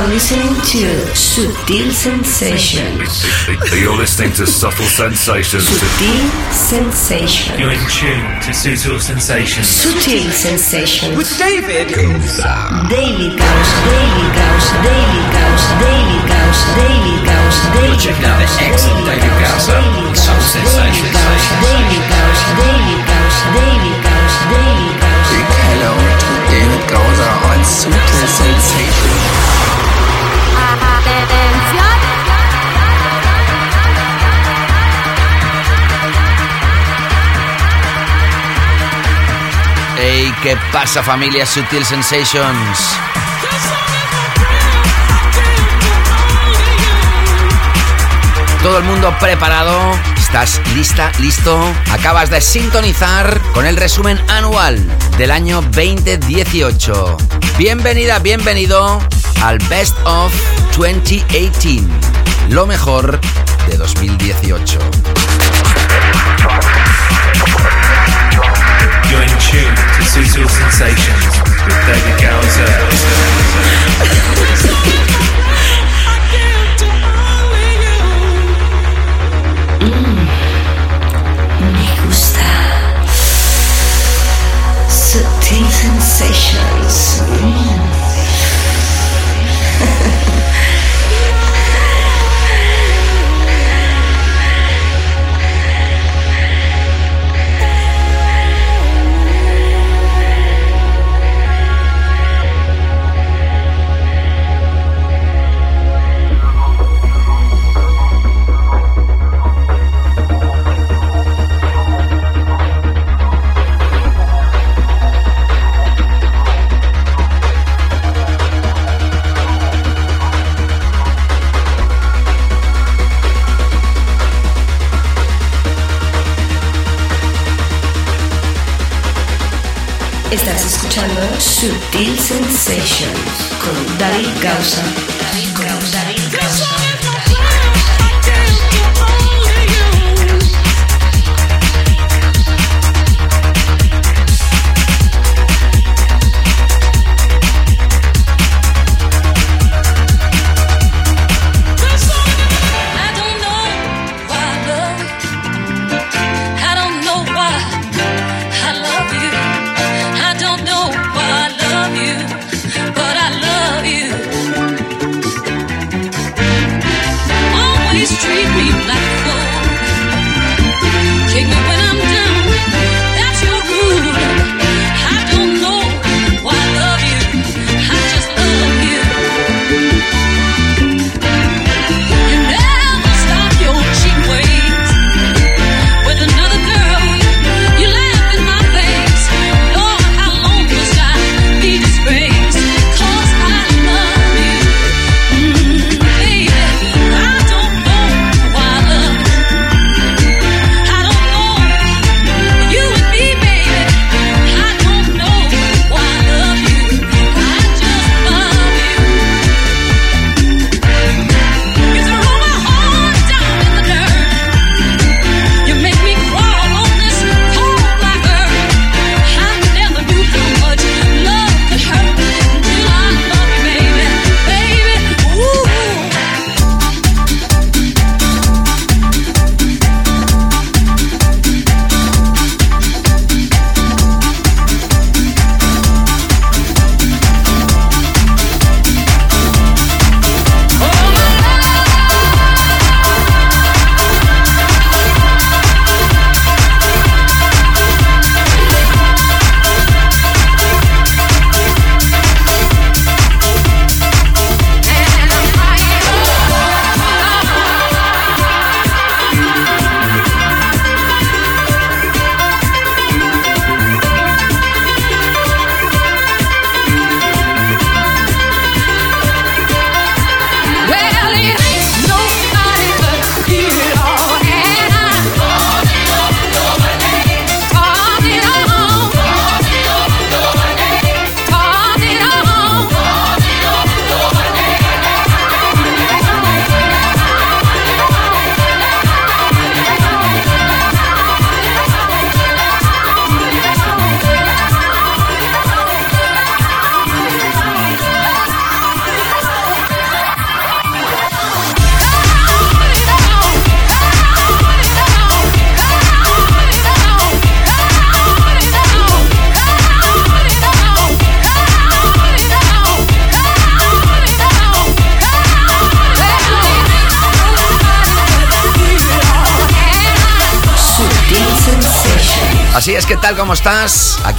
are listening to Sutil Sensations. You're listening to Subtle Sensations. Sutil Sensations. You're in tune to Sutil Sensations. Sutil Sensations. With David Daily Gauss, Daily Gauss, Daily Gauss, Daily Gauss, Daily Gauss, Daily Checking out the excellent David Gausser on Subtle Sensations. Daily Gauss, Daily Gauss, Daily Gauss, Daily Gauss. Big hello to David Gausser on Sutil Sensation. Hey, ¿qué pasa familia Sutil Sensations? Todo el mundo preparado. ¿Estás lista? ¿Listo? Acabas de sintonizar con el resumen anual del año 2018. Bienvenida, bienvenido al Best of 2018. Lo mejor de 2018. You're in tune to Sutil Sensations with David Gowser. Me gusta. Sutil Sensations. Estás escuchando Sutil Sensations con. David Gausa.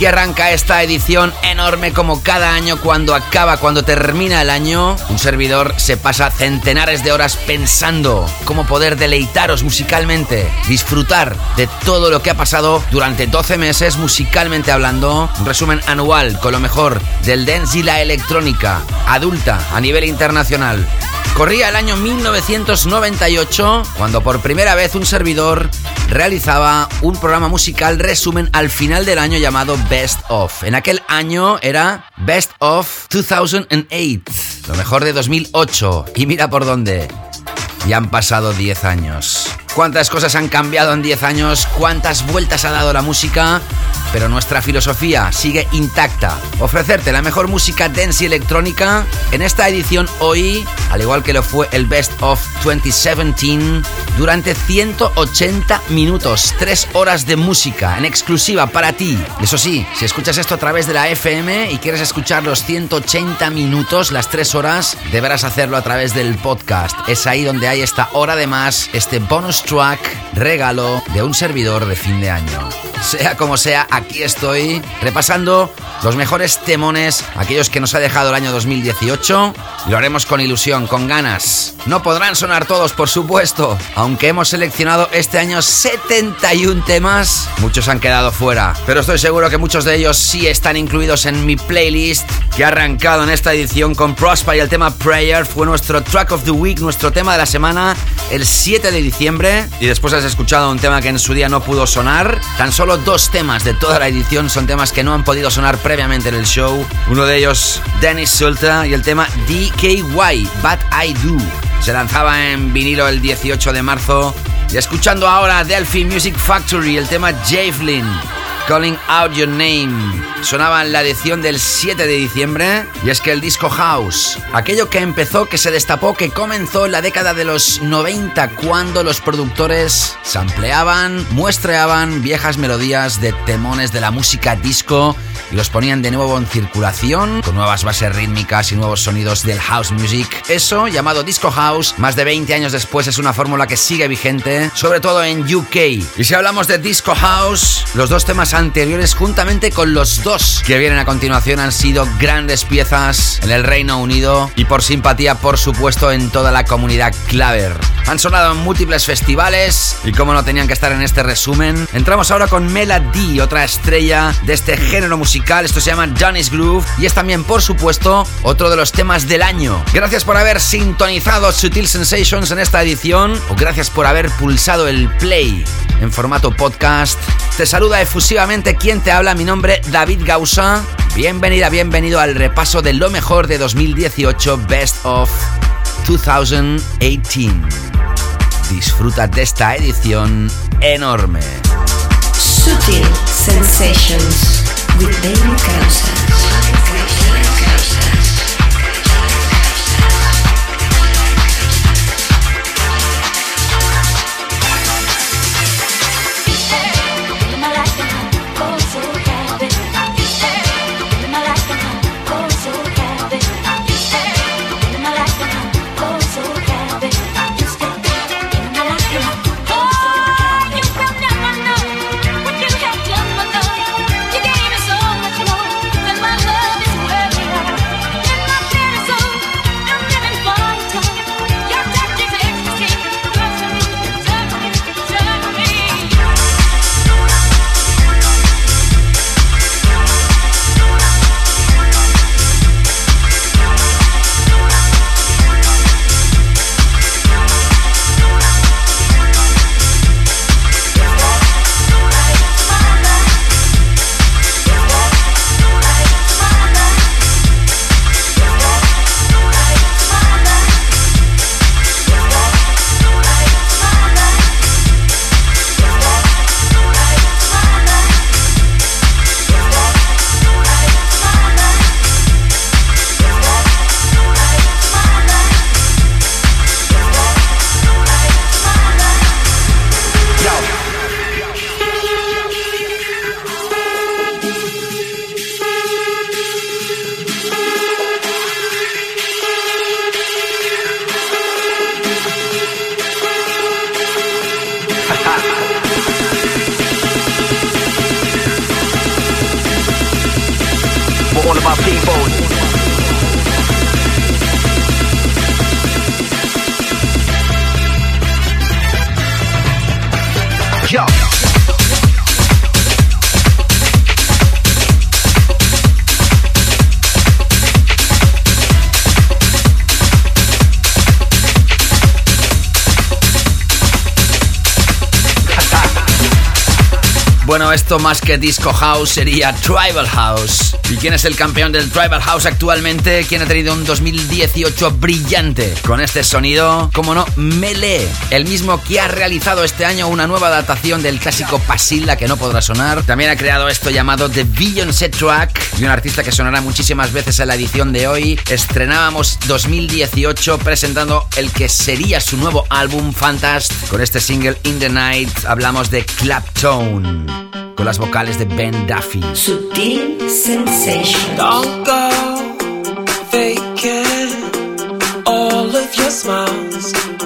Aquí arranca esta edición enorme como cada año cuando acaba, cuando termina el año. Un servidor se pasa centenares de horas pensando cómo poder deleitaros musicalmente, disfrutar de todo lo que ha pasado durante 12 meses musicalmente hablando. Un resumen anual con lo mejor del dance y la electrónica adulta a nivel internacional. Corría el año 1998 cuando por primera vez un servidor realizaba un programa musical resumen al final del año llamado Best of. En aquel año era Best of 2008, lo mejor de 2008. Y mira por dónde. Ya han pasado 10 años. ¿Cuántas cosas han cambiado en 10 años? ¿Cuántas vueltas ha dado la música? Pero nuestra filosofía sigue intacta. Ofrecerte la mejor música dance y electrónica en esta edición hoy, al igual que lo fue el Best of 2017, durante 180 minutos, 3 horas de música en exclusiva para ti. Eso sí, si escuchas esto a través de la FM y quieres escuchar los 180 minutos, las 3 horas, deberás hacerlo a través del podcast. Es ahí donde hay esta hora de más, este bonus track, regalo de un servidor de fin de año. Sea como sea, aquí estoy repasando los mejores temones, aquellos que nos ha dejado el año 2018, y lo haremos con ilusión, con ganas. No podrán sonar todos, por supuesto, aunque hemos seleccionado este año 71 temas, muchos han quedado fuera, pero estoy seguro que muchos de ellos sí están incluidos en mi playlist que ha arrancado en esta edición con Prosper y el tema Prayer fue nuestro track of the week, nuestro tema de la semana, el 7 de diciembre, y después has escuchado un tema que en su día no pudo sonar, tan solo dos temas de toda la edición son temas que no han podido sonar previamente en el show. Uno de ellos, Dennis Sulta, y el tema DKY, But I Do. Se lanzaba en vinilo el 18 de marzo. Y escuchando ahora Delphi Music Factory, el tema Javelin. Calling Out Your Name. Sonaba en la edición del 7 de diciembre y es que el disco house, aquello que empezó, que se destapó, que comenzó en la década de los 90 cuando los productores sampleaban, muestreaban viejas melodías de temones de la música disco y los ponían de nuevo en circulación con nuevas bases rítmicas y nuevos sonidos del house music. Eso, llamado disco house, más de 20 años después es una fórmula que sigue vigente, sobre todo en UK. Y si hablamos de disco house, los dos temas anteriores juntamente con los dos que vienen a continuación han sido grandes piezas en el Reino Unido y por simpatía, por supuesto, en toda la comunidad claver. Han sonado en múltiples festivales y como no tenían que estar en este resumen, entramos ahora con Mela D, otra estrella de este género musical. Esto se llama Johnny's Groove y es también, por supuesto, otro de los temas del año. Gracias por haber sintonizado Sutil Sensations en esta edición o gracias por haber pulsado el play en formato podcast. Te saluda efusivamente quien te habla, mi nombre David Gausa. Bienvenida, bienvenido al repaso de lo mejor de 2018 Best of 2018. Disfruta de esta edición enorme. Sutil Sensations with David Causa. Esto más que Disco House sería Tribal House. ¿Y quién es el campeón del Tribal House actualmente? ¿Quién ha tenido un 2018 brillante? Con este sonido, como no, Melee, el mismo que ha realizado este año una nueva adaptación del clásico Pasilla que no podrá sonar. También ha creado esto llamado The Beyoncé Track, de un artista que sonará muchísimas veces en la edición de hoy. Estrenábamos 2018 presentando el que sería su nuevo álbum Fantast. Con este single In the Night hablamos de Claptone con las vocales de Ben Duffy. Sutil Sensation. Don't go faking all of your smiles.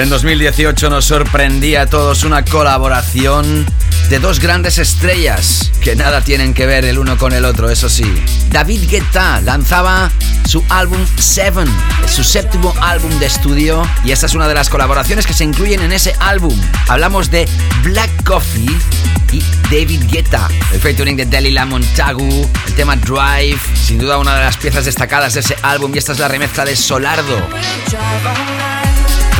En 2018 nos sorprendía a todos una colaboración de dos grandes estrellas que nada tienen que ver el uno con el otro, eso sí. David Guetta lanzaba su álbum Seven, su séptimo álbum de estudio, y esta es una de las colaboraciones que se incluyen en ese álbum. Hablamos de Black Coffee y David Guetta, el featuring de Delila Montagu, el tema Drive, sin duda una de las piezas destacadas de ese álbum, y esta es la remezcla de Solardo.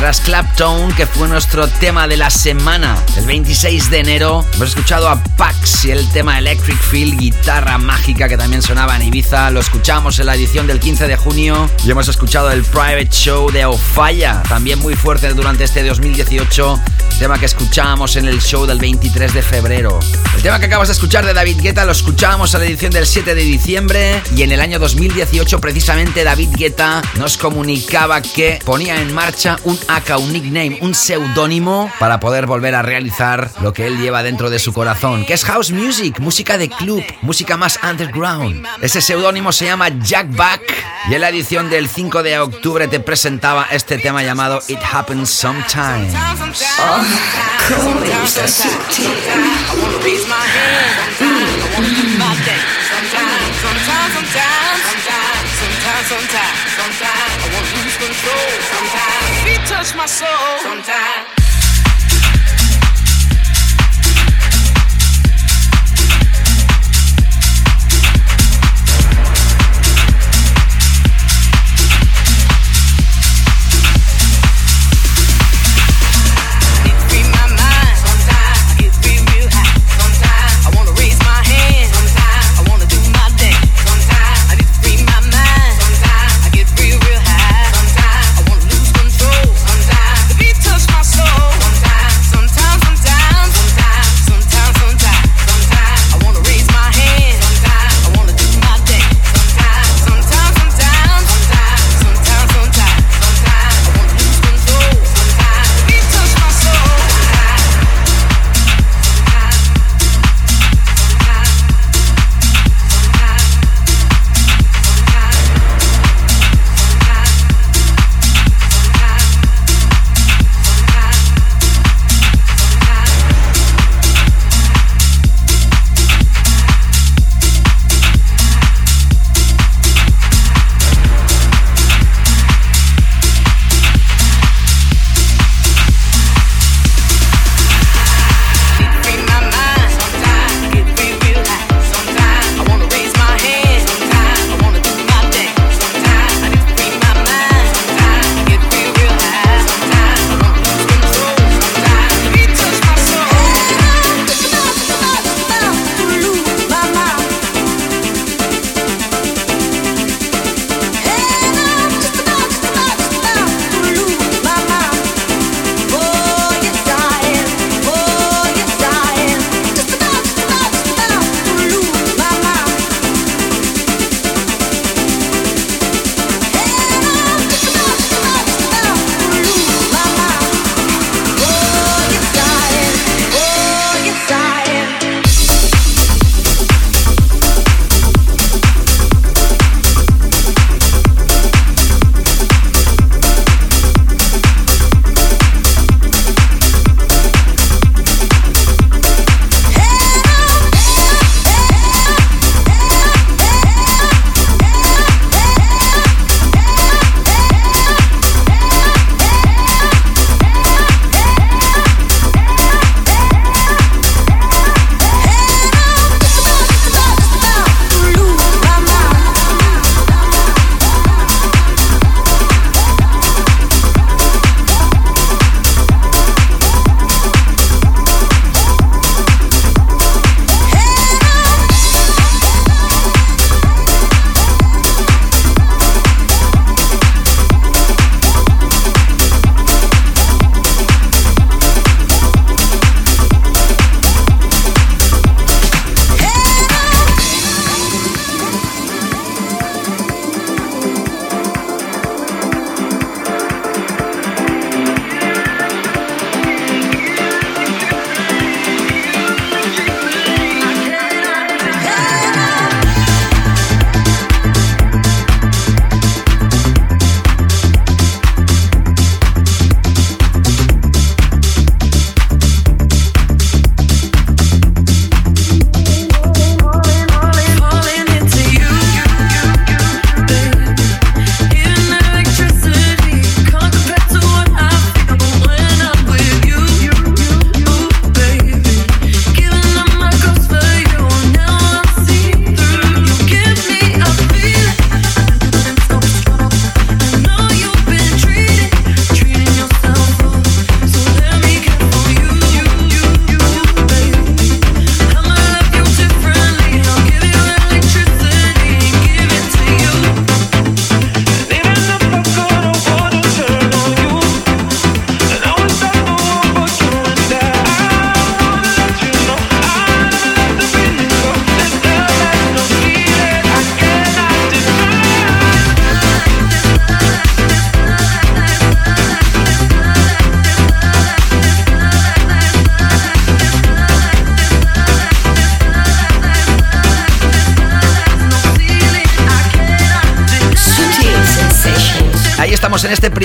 Tras Clapton, que fue nuestro tema de la semana, el 26 de enero, hemos escuchado a Pax y el tema Electric Feel, guitarra mágica que también sonaba en Ibiza. Lo escuchamos en la edición del 15 de junio y hemos escuchado el Private Show de Ofaya, también muy fuerte durante este 2018, tema que escuchábamos en el show del 23 de febrero. El tema que acabas de escuchar de David Guetta lo escuchábamos en la edición del 7 de diciembre y en el año 2018 precisamente David Guetta nos comunicaba que ponía en marcha un AK, un nickname, un seudónimo para poder volver a realizar lo que él lleva dentro de su corazón, que es house music, música de club, música más underground. Ese seudónimo se llama Jack Back y en la edición del 5 de octubre te presentaba este tema llamado It Happens Sometimes. Sometimes. Touch my soul.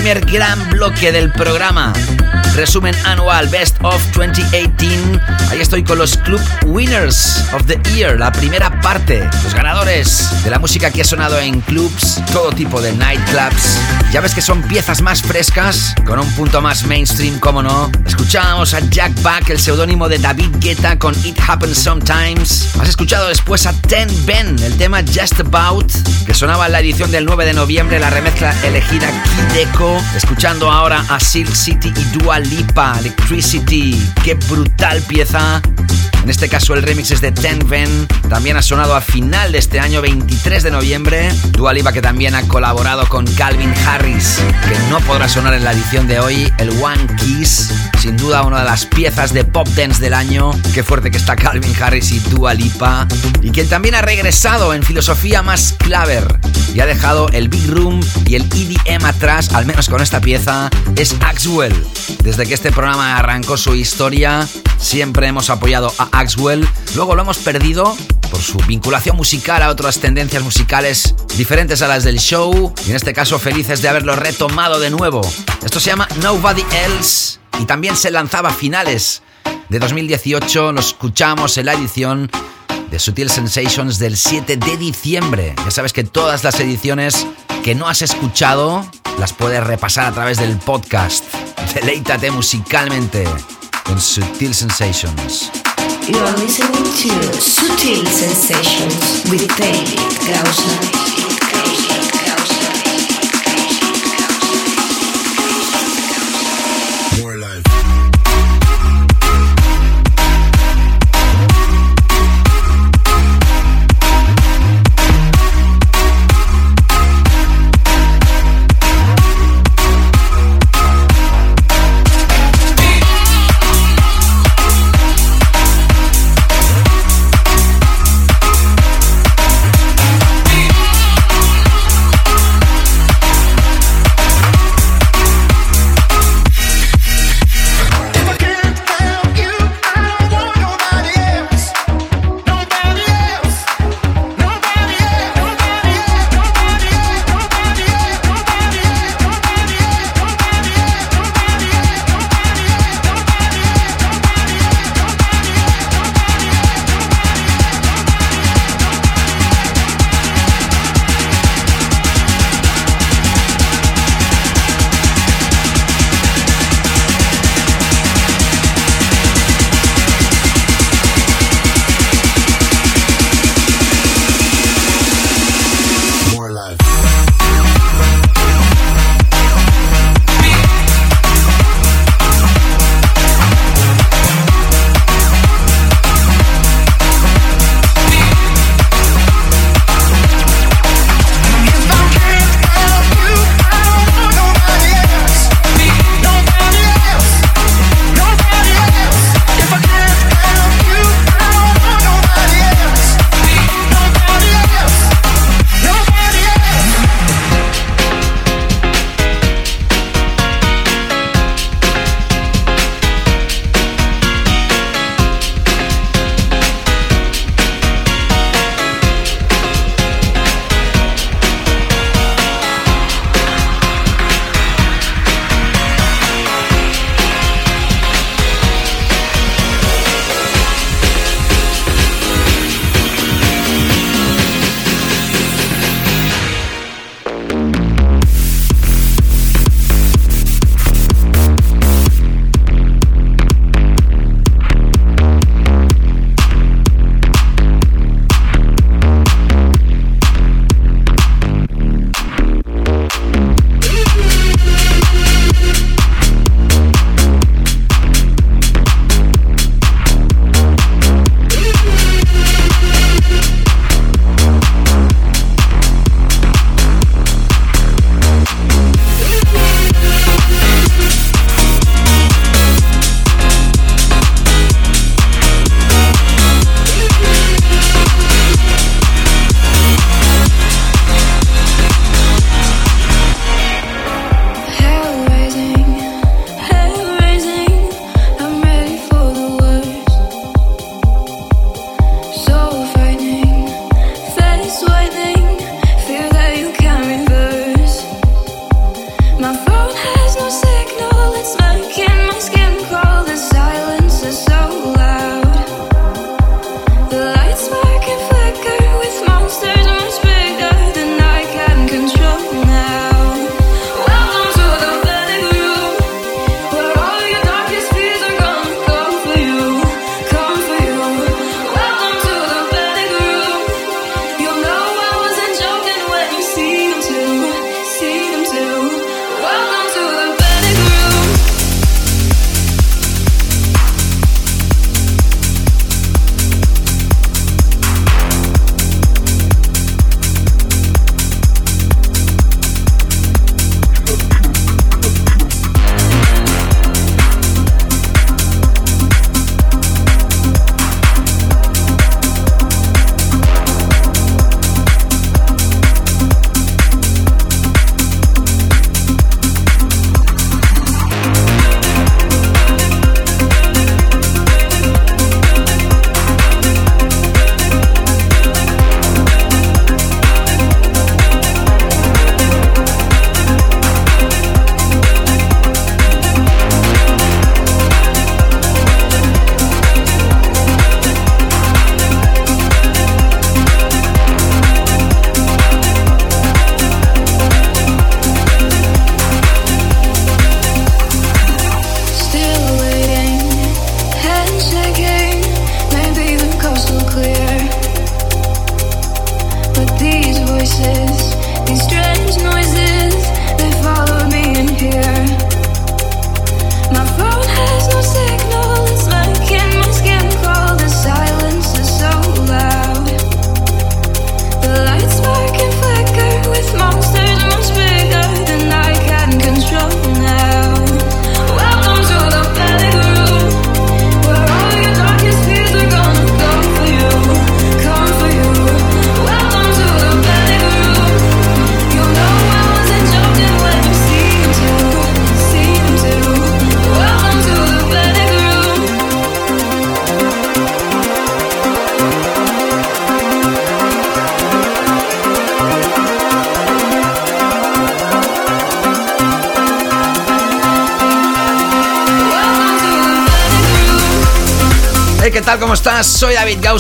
Primer gran bloque del programa. Resumen anual Best of 2018. Ahí estoy con los Club Winners of the Year, la primera parte. Los ganadores de la música que ha sonado en clubs, todo tipo de nightclubs. Ya ves que son piezas más frescas, con un punto más mainstream, como no. Escuchábamos a Jack Back, el seudónimo de David Guetta con It Happens Sometimes. Has escuchado después a Ten Ben, el tema Just About, que sonaba en la edición del 9 de noviembre, la remezcla elegida Kideko. Escuchando ahora a Silk City y Dua Lipa, Electricity. Qué brutal pieza. En este caso el remix es de Ten Ben. También ha sonado a final de este año 23 de noviembre. Dua Lipa que también ha colaborado con Calvin Harris, que no podrá sonar en la edición de hoy, el One Kiss. Sin duda una de las piezas de pop dance del año. Qué fuerte que está Calvin Harris y Dua Lipa. Y quien también ha regresado en filosofía más claver y ha dejado el Big Room y el EDM atrás, al menos con esta pieza, es Axwell. Desde que este programa arrancó su historia, siempre hemos apoyado a Axwell. Luego lo hemos perdido por su vinculación musical a otras tendencias musicales diferentes a las del show. Y en este caso, felices de haberlo retomado de nuevo. Esto se llama Nobody Else y también se lanzaba a finales de 2018. Lo escuchamos en la edición de Sutil Sensations del 7 de diciembre. Ya sabes que todas las ediciones que no has escuchado las puedes repasar a través del podcast. Deleítate musicalmente en Sutil Sensations. You are listening to Sutil Sensations with David Gausser.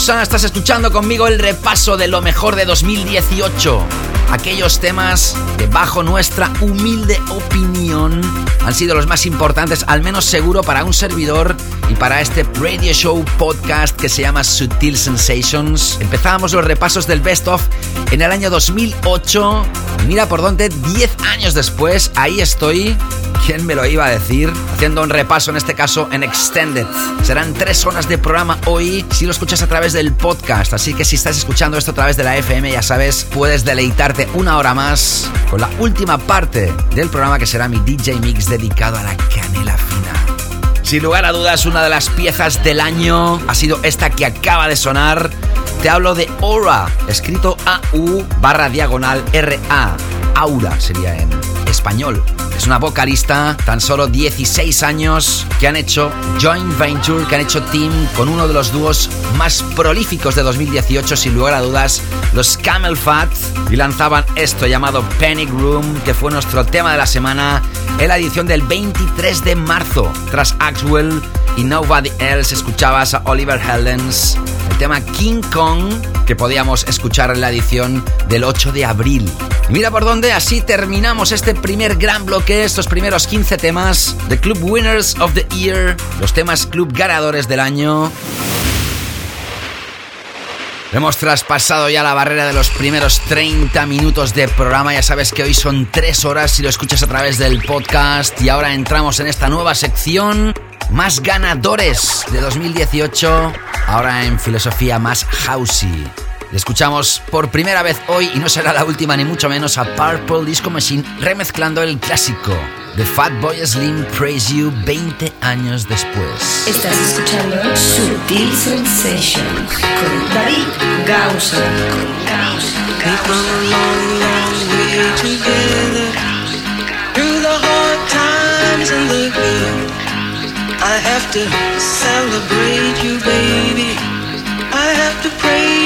Gausa, estás escuchando conmigo el repaso de lo mejor de 2018. Aquellos temas que bajo nuestra humilde opinión han sido los más importantes, al menos seguro para un servidor y para este radio show podcast que se llama Sutil Sensations. Empezábamos los repasos del Best of en el año 2008 y mira por dónde 10 años después, ahí estoy ¿Quién me lo iba a decir? Haciendo un repaso, en este caso en Extended. Serán tres horas de programa hoy si lo escuchas a través del podcast. Así que si estás escuchando esto a través de la FM, ya sabes, puedes deleitarte una hora más con la última parte del programa que será mi DJ Mix dedicado a la canela fina. Sin lugar a dudas, una de las piezas del año ha sido esta que acaba de sonar. Te hablo de Aura, escrito A-U barra diagonal R-A. Aura sería en español. Una vocalista, tan solo 16 años, que han hecho joint venture, que han hecho team con uno de los dúos más prolíficos de 2018, sin lugar a dudas, los Camel Fat, y lanzaban esto llamado Panic Room, que fue nuestro tema de la semana en la edición del 23 de marzo. Tras Axwell y Nobody Else, escuchabas a Oliver Heldens, el tema King Kong, que podíamos escuchar en la edición del 8 de abril. Mira por dónde, así terminamos este primer gran bloque, estos primeros 15 temas de Club Winners of the Year, los temas club ganadores del año. Hemos traspasado ya la barrera de los primeros 30 minutos de programa. Ya sabes que hoy son 3 horas si lo escuchas a través del podcast. Y ahora entramos en esta nueva sección. Más ganadores de 2018. Ahora en filosofía más housey. Le escuchamos por primera vez hoy y no será la última ni mucho menos a Purple Disco Machine remezclando el clásico de Fatboy Slim Praise You 20 años después. Estás escuchando Sutil Sensations con David Gausa. I have to celebrate you, baby. I have to praise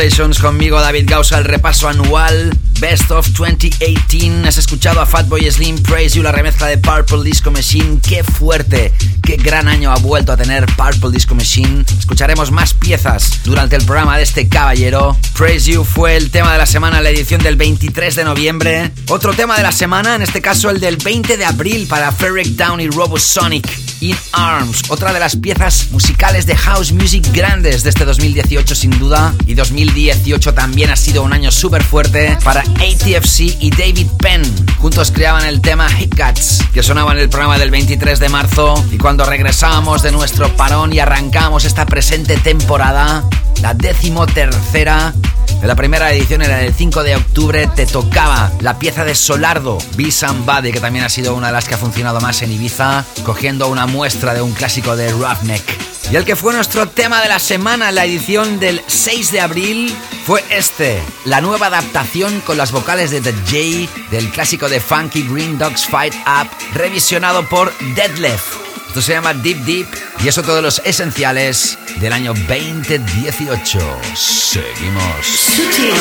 Sensations conmigo David Gausa, el repaso anual Best of 2018. Has escuchado a Fatboy Slim Praise You, la remezcla de Purple Disco Machine. Qué fuerte, qué gran año ha vuelto a tener Purple Disco Machine. Escucharemos más piezas durante el programa de este caballero. Praise You fue el tema de la semana, la edición del 23 de noviembre. Otro tema de la semana, en este caso el del 20 de abril para Ferric Down y Robosonic. In Arms, otra de las piezas musicales de house music grandes de este 2018 sin duda. Y 2018 también ha sido un año súper fuerte para ATFC y David Penn. Juntos creaban el tema Hiccuts, que sonaba en el programa del 23 de marzo. Y cuando regresábamos de nuestro parón y arrancamos esta presente temporada, la décimo tercera en la primera edición era el 5 de octubre, te tocaba la pieza de Solardo, Be Somebody, que también ha sido una de las que ha funcionado más en Ibiza, cogiendo una muestra de un clásico de Roughneck. Y el que fue nuestro tema de la semana, la edición del 6 de abril, fue este, la nueva adaptación con las vocales de The J del clásico de Funky Green Dogs Fight Up, revisionado por Deadlift. Esto se llama Deep Deep y es otro de los esenciales del año 2018. Seguimos. Sutil.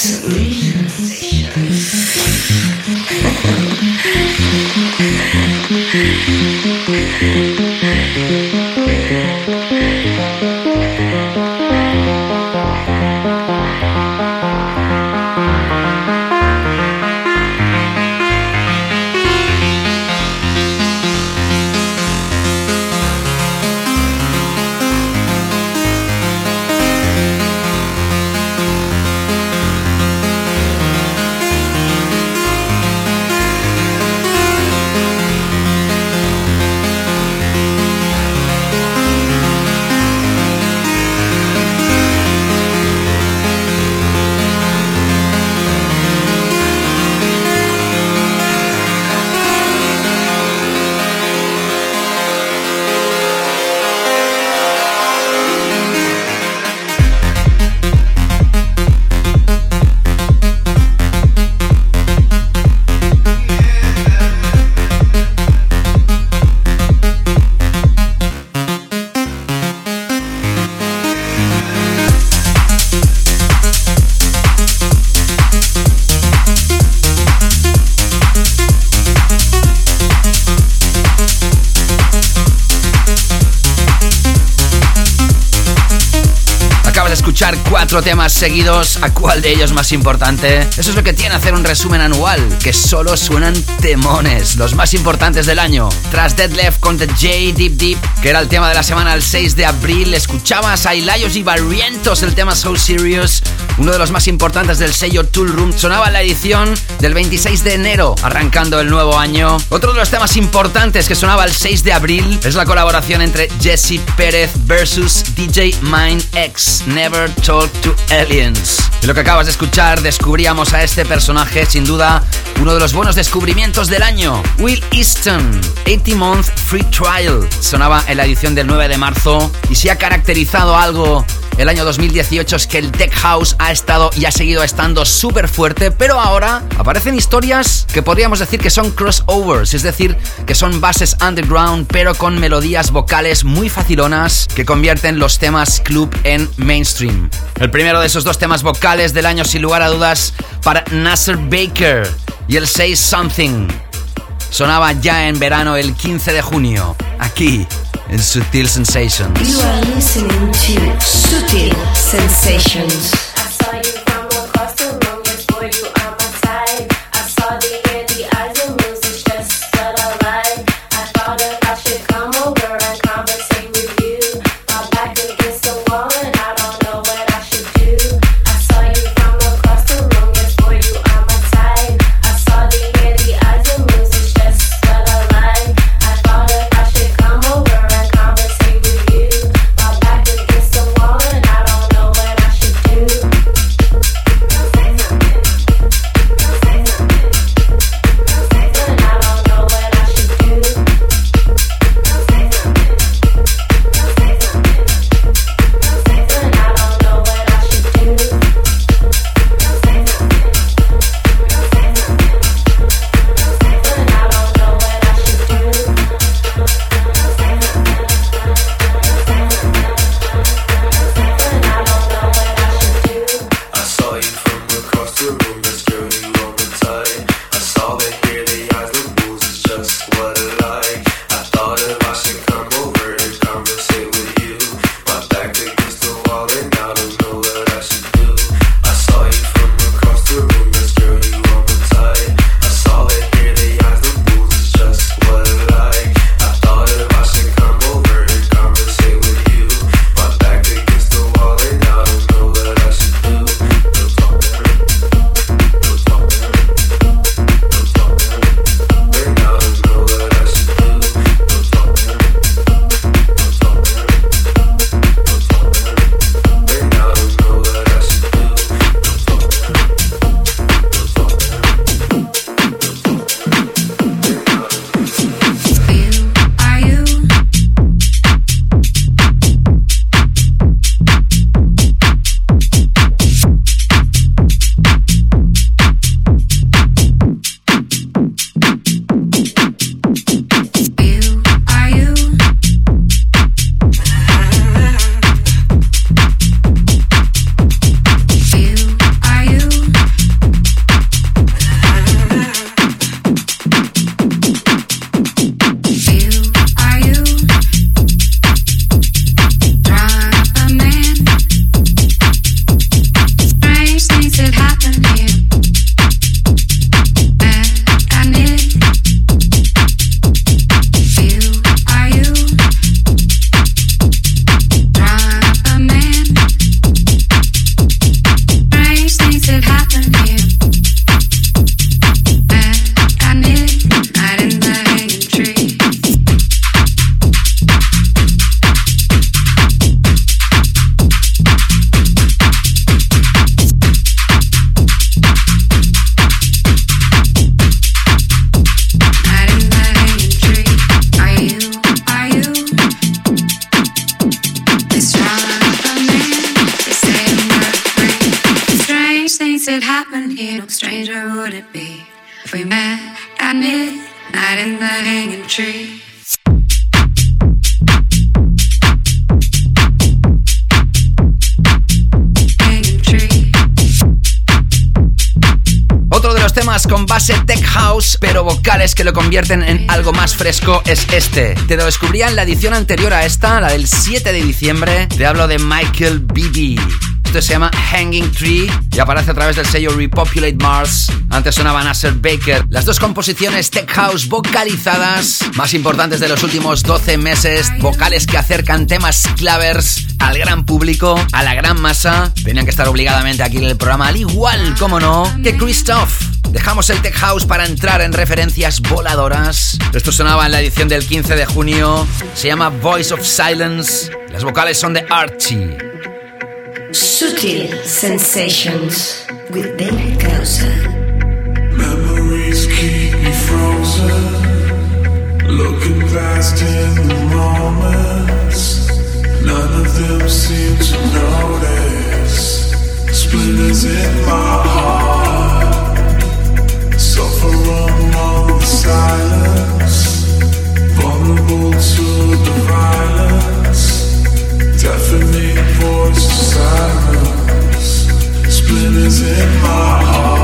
Sensations. I'm cuatro temas seguidos, ¿a cuál de ellos más importante? Eso es lo que tiene hacer un resumen anual, que solo suenan temones, los más importantes del año. Tras Dead Left con The J Deep Deep, que era el tema de la semana el 6 de abril, escuchabas a Ilayos y Barrientos el tema So Serious, uno de los más importantes del sello Tool Room. Sonaba la edición del 26 de enero, arrancando el nuevo año. Otro de los temas importantes que sonaba el 6 de abril es la colaboración entre Jesse Pérez versus DJ Mind X, Never Talk to Aliens. De lo que acabas de escuchar, descubríamos a este personaje, sin duda, uno de los buenos descubrimientos del año. Will Easton, 80 Month Free Trial, sonaba en la edición del 9 de marzo y si ha caracterizado algo el año 2018 es que el Tech House ha estado y ha seguido estando súper fuerte, pero ahora aparecen historias que podríamos decir que son crossovers, es decir, que son bases underground, pero con melodías vocales muy facilonas que convierten los temas club en mainstream. El primero de esos dos temas vocales del año, sin lugar a dudas, para Nasser Baker y el Say Something. Sonaba ya en verano el 15 de junio, aquí en Sutil Sensations. You are listening to Sutil Sensations. Otro de los temas con base tech house, pero vocales que lo convierten en algo más fresco es este. Te lo descubría en la edición anterior a esta, la del 7 de diciembre. Te hablo de Michael Bibi. Esto se llama Hanging Tree y aparece a través del sello Repopulate Mars. Antes sonaba Nasser Baker. Las dos composiciones tech house vocalizadas más importantes de los últimos 12 meses, vocales que acercan temas clavers al gran público, a la gran masa, tenían que estar obligadamente aquí en el programa, al igual, como no, que Christoph. Dejamos el Tech House para entrar en referencias voladoras. Esto sonaba en la edición del 15 de junio. Se llama Voice of Silence. Las vocales son de Archie. Sutil Sensations with David Gausa. Memories keep me frozen, looking past in the moments. None of them seem to notice. Splinters in my heart, suffer among the silence, vulnerable to the violence. Deafening voice silence, splinters in my heart.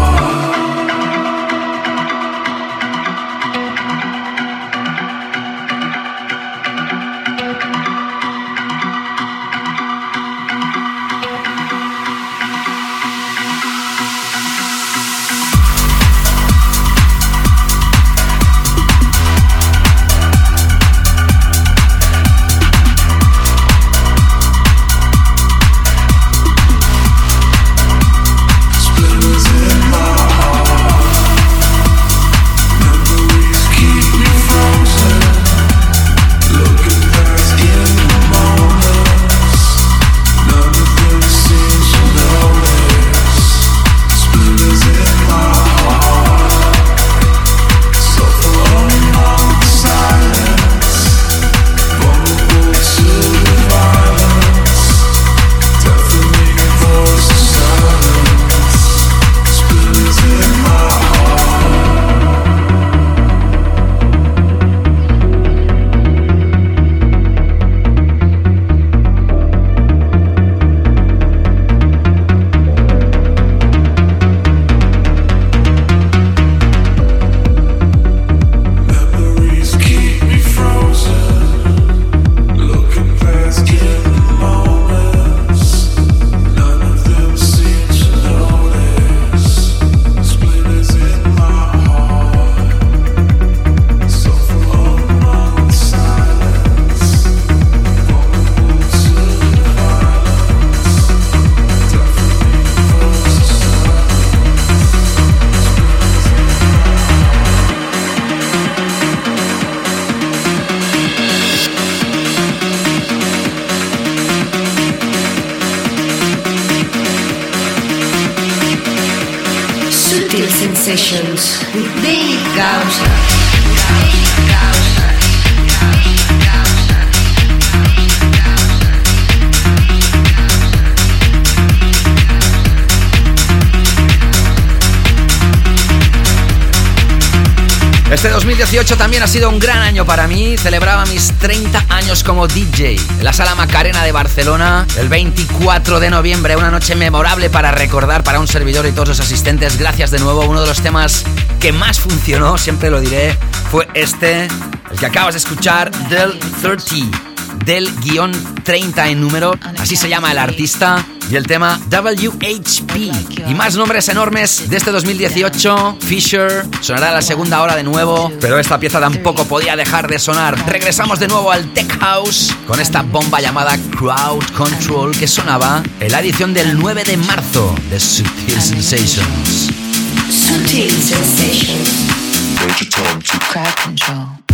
2018 también ha sido un gran año para mí. Celebraba mis 30 años como DJ en la Sala Macarena de Barcelona el 24 de noviembre. Una noche memorable para recordar para un servidor y todos los asistentes. Gracias de nuevo. Uno de los temas que más funcionó, siempre lo diré, fue este, el que acabas de escuchar, del 30. Del guion 30 en número, así se llama el artista, y el tema WHP. Y más nombres enormes de este 2018. Fisher sonará a la segunda hora de nuevo, pero esta pieza tampoco podía dejar de sonar. Regresamos de nuevo al Tech House con esta bomba llamada Crowd Control que sonaba en la edición del 9 de marzo de Sutil Sensations. Sutil Sensations. Crowd control.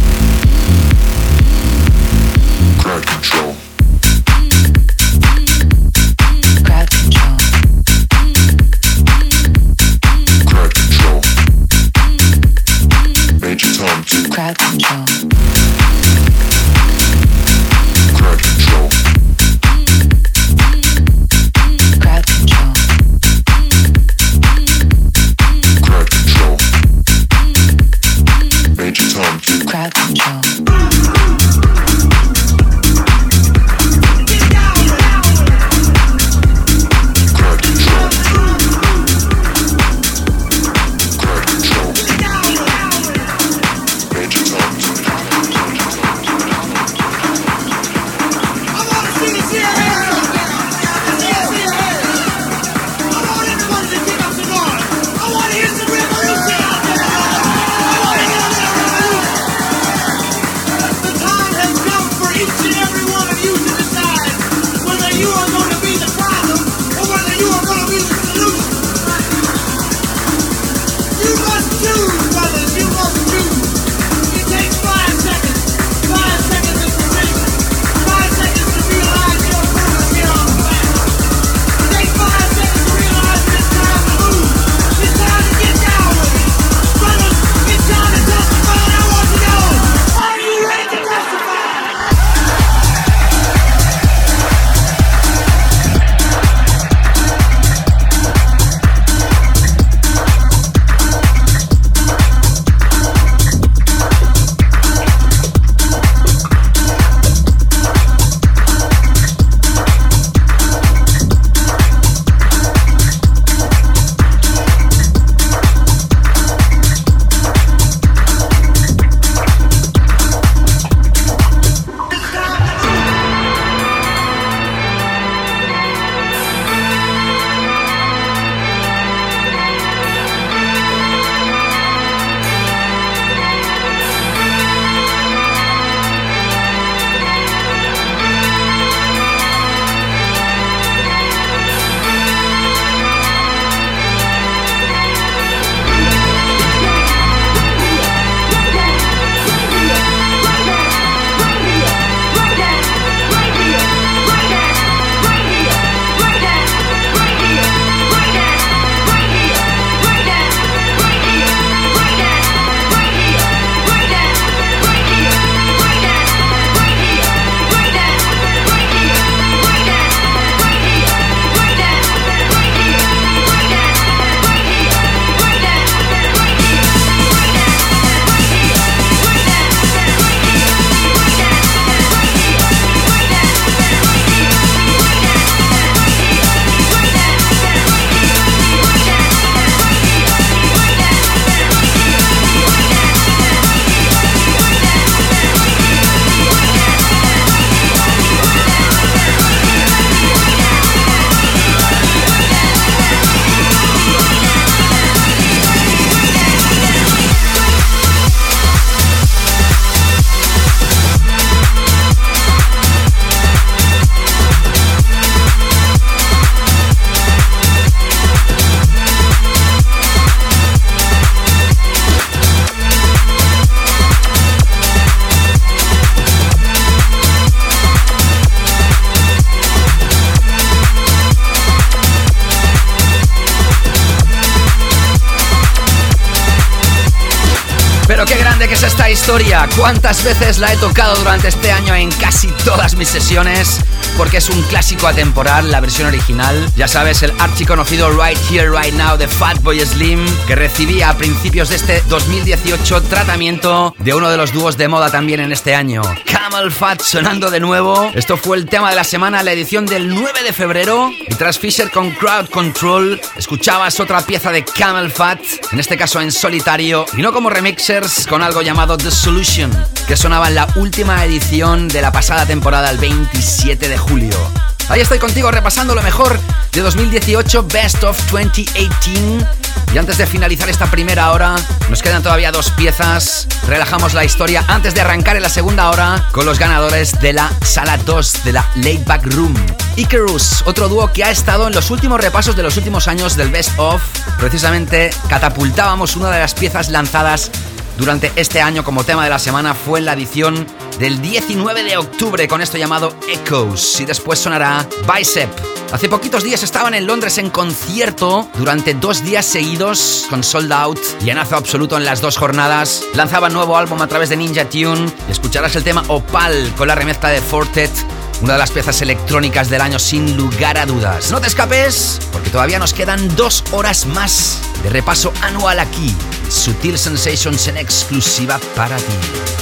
¿Cuántas veces la he tocado durante este año en casi todas mis sesiones? Porque es un clásico atemporal, la versión original. Ya sabes, el archiconocido Right Here, Right Now de Fatboy Slim, que recibía a principios de este 2018 tratamiento de uno de los dúos de moda también en este año. Camel Fat sonando de nuevo. Esto fue el tema de la semana, la edición del 9 de febrero. Tras Fisher con Crowd Control, escuchabas otra pieza de Camel Fat, en este caso en solitario, y no como remixers, con algo llamado The Solution, que sonaba en la última edición de la pasada temporada, el 27 de julio. Ahí estoy contigo repasando lo mejor de 2018, Best of 2018. Y antes de finalizar esta primera hora, nos quedan todavía dos piezas. Relajamos la historia antes de arrancar en la segunda hora con los ganadores de la sala 2 de la Late Back Room. Icarus, otro dúo que ha estado en los últimos repasos de los últimos años del Best of. Precisamente catapultábamos una de las piezas lanzadas durante este año como tema de la semana fue en la edición del 19 de octubre con esto llamado Echoes y después sonará Bicep. Hace poquitos días estaban en Londres en concierto durante dos días seguidos con Sold Out, llenazo absoluto en las dos jornadas. Lanzaban nuevo álbum a través de Ninja Tune escucharás el tema Opal con la remezcla de Fortet una de las piezas electrónicas del año sin lugar a dudas. No te escapes, porque todavía nos quedan dos horas más de repaso anual aquí. Sutil Sensations en exclusiva para ti.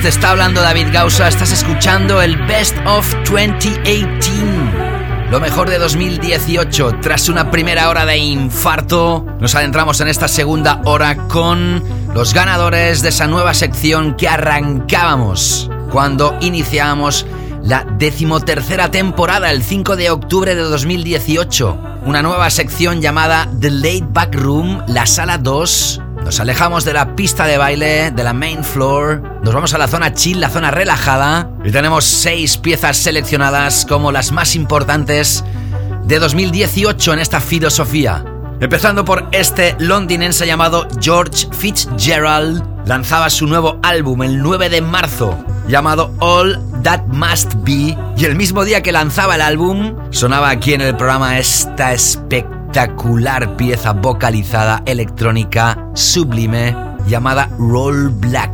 Te está hablando David Gausa, estás escuchando el Best of 2018. Lo mejor de 2018, tras una primera hora de infarto, nos adentramos en esta segunda hora con los ganadores de esa nueva sección que arrancábamos cuando iniciábamos la decimotercera temporada, el 5 de octubre de 2018. Una nueva sección llamada The Late Back Room, la sala 2. Nos alejamos de la pista de baile, de la main floor, Vamos a la zona chill, la zona relajada. Y tenemos seis piezas seleccionadas como las más importantes de 2018 en esta filosofía. Empezando por este londinense llamado George Fitzgerald, lanzaba su nuevo álbum el 9 de marzo, llamado All That Must Be, y el mismo día que lanzaba el álbum, sonaba aquí en el programa esta espectacular pieza vocalizada electrónica sublime llamada Roll Black.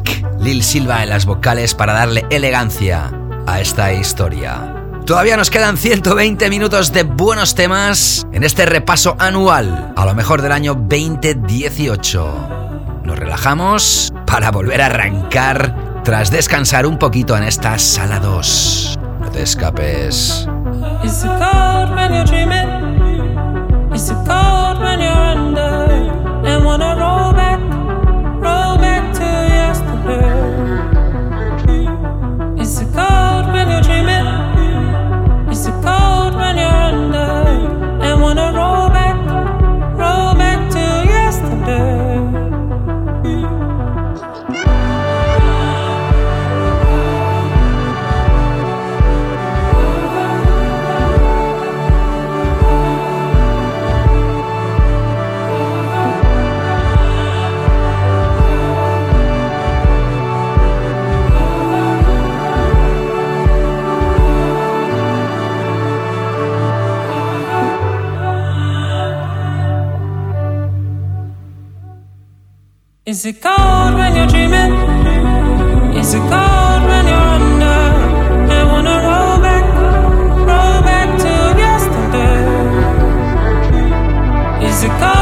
Lil Silva en las vocales para darle elegancia a esta historia. Todavía nos quedan 120 minutos de buenos temas en este repaso anual, a lo mejor del año 2018. Nos relajamos para volver a arrancar tras descansar un poquito en esta sala 2. No te escapes. Is it cold when you're dreaming? Is it cold when you're under? I wanna roll back, roll back to yesterday. Is it cold?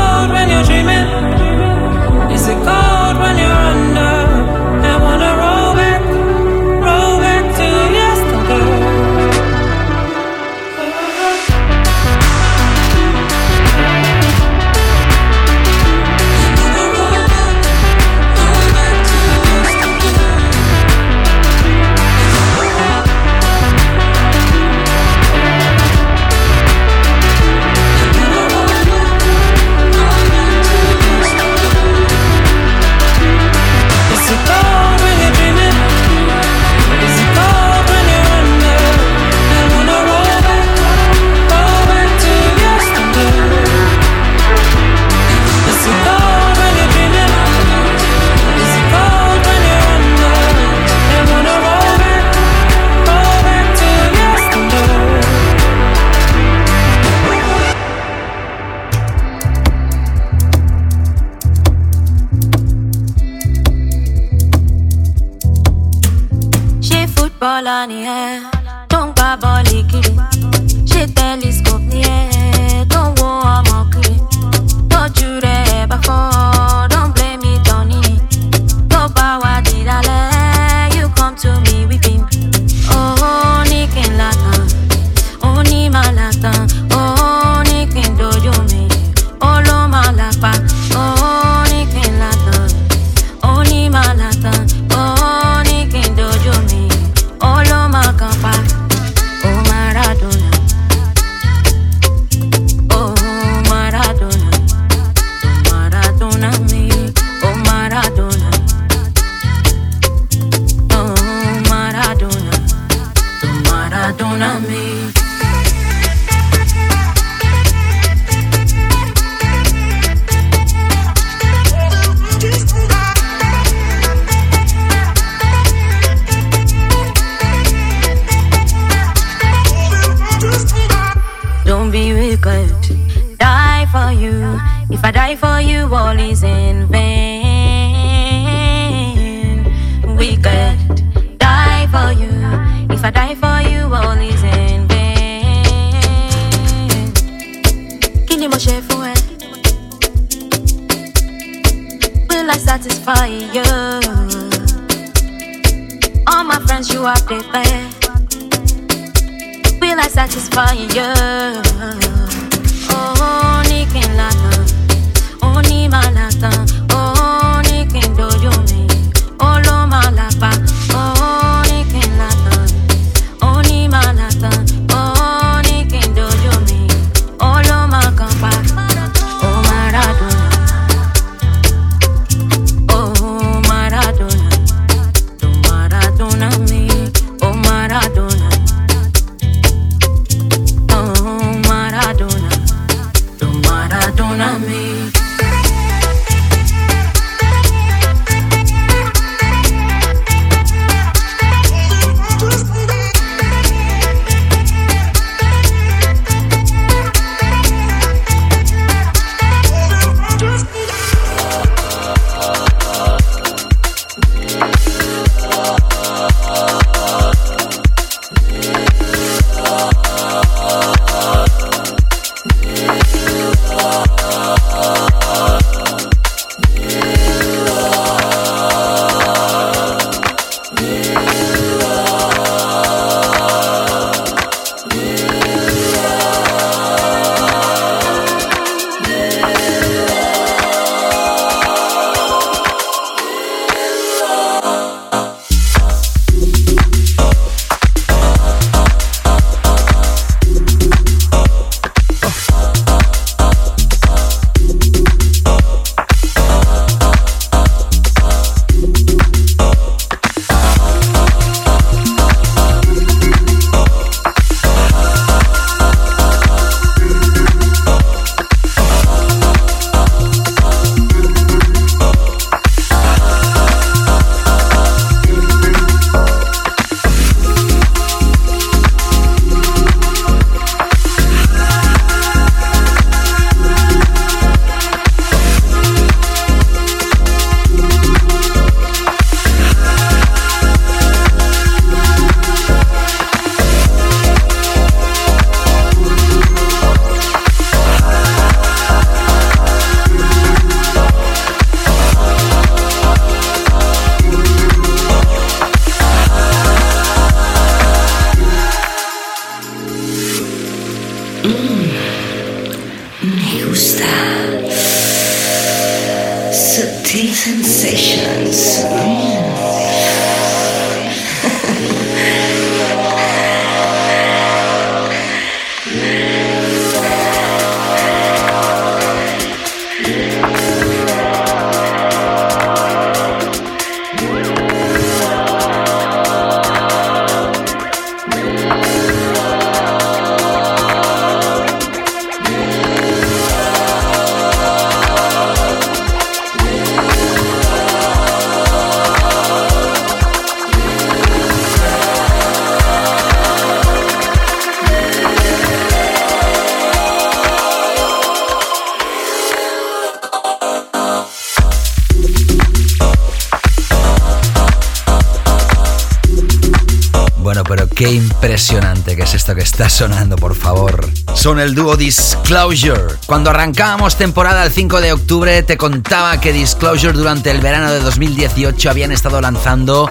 Que está sonando, por favor. Son el dúo Disclosure. Cuando arrancábamos temporada el 5 de octubre, te contaba que Disclosure durante el verano de 2018 habían estado lanzando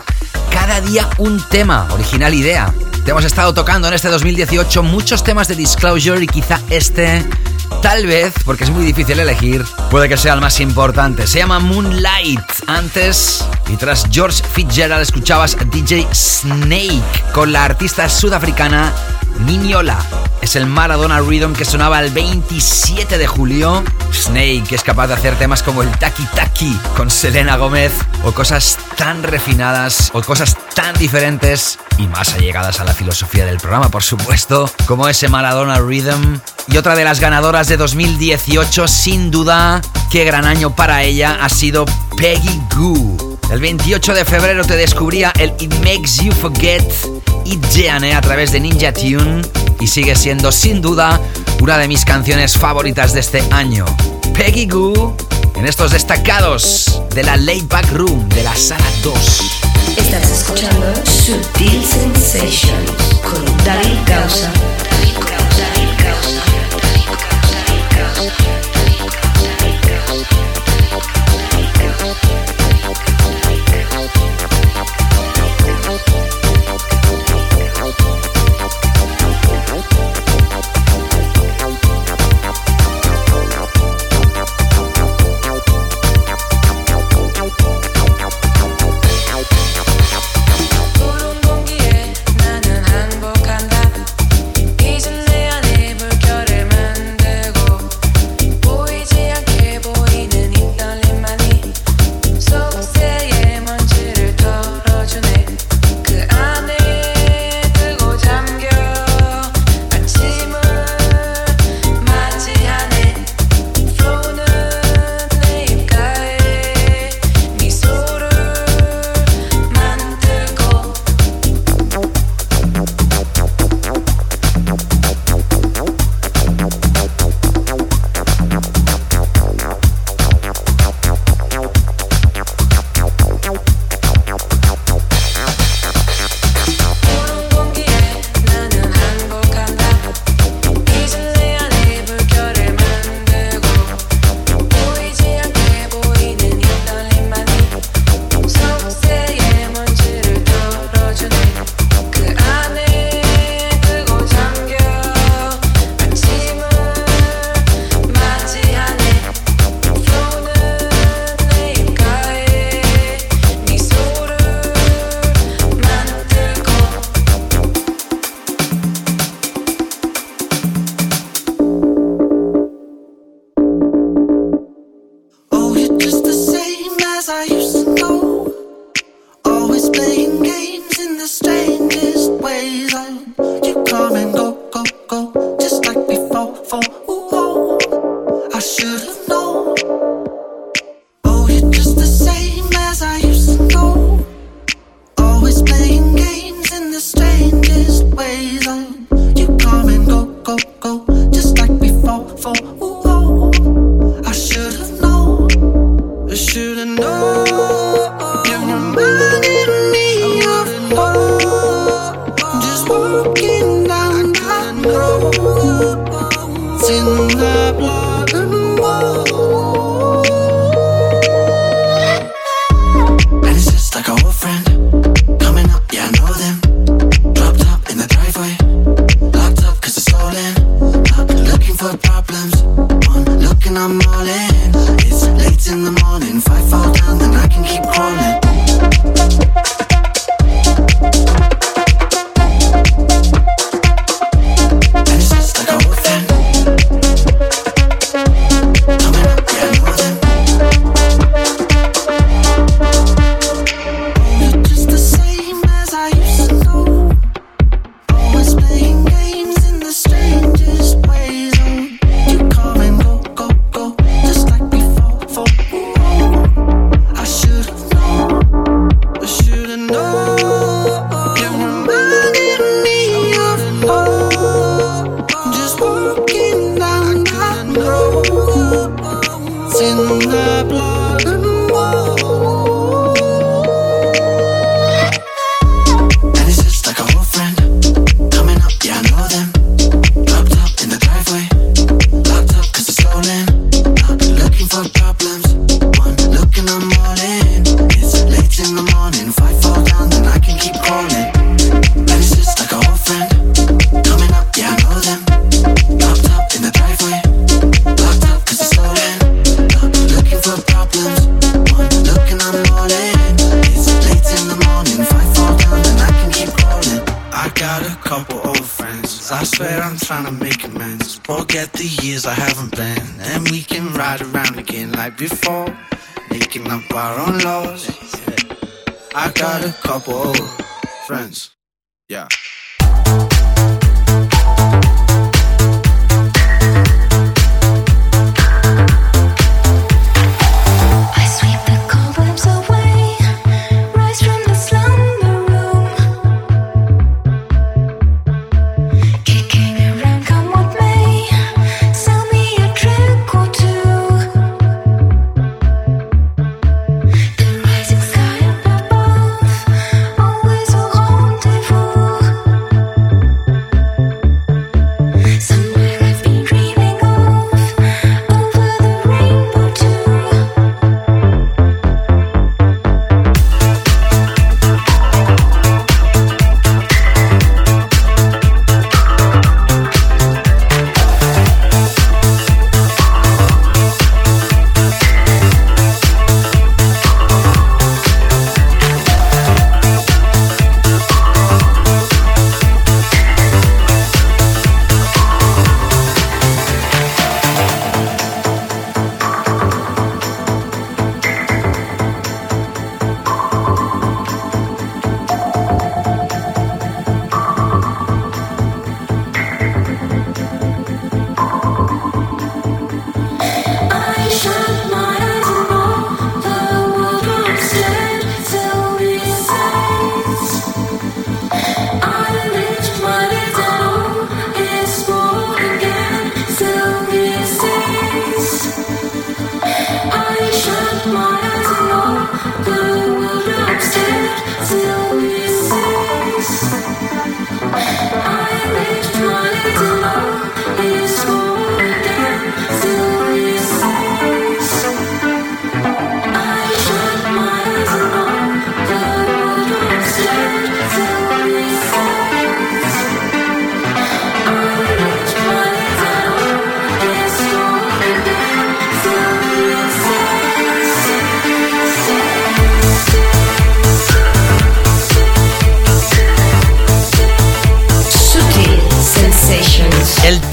cada día un tema, original idea. Te hemos estado tocando en este 2018 muchos temas de Disclosure y quizá este, tal vez, porque es muy difícil elegir, puede que sea el más importante. Se llama Moonlight. Antes y tras George Fitzgerald escuchabas DJ Snake con la artista sudafricana Niniola. Es el Maradona Rhythm que sonaba el 27 de julio. Snake es capaz de hacer temas como el Taki Taki con Selena Gómez o cosas tan refinadas o cosas tan diferentes y más allegadas a la filosofía del programa, por supuesto, como ese Maradona Rhythm. Y otra de las ganadoras de 2018, sin duda, qué gran año para ella ha sido Peggy Goo. El 28 de febrero te descubría el It Makes You Forget It Jeane a través de Ninja Tune y sigue siendo sin duda una de mis canciones favoritas de este año. Peggy Goo en estos destacados de la Laid Back Room de la Sala 2. Estás escuchando Sutil Sensations con David Causa. Causa,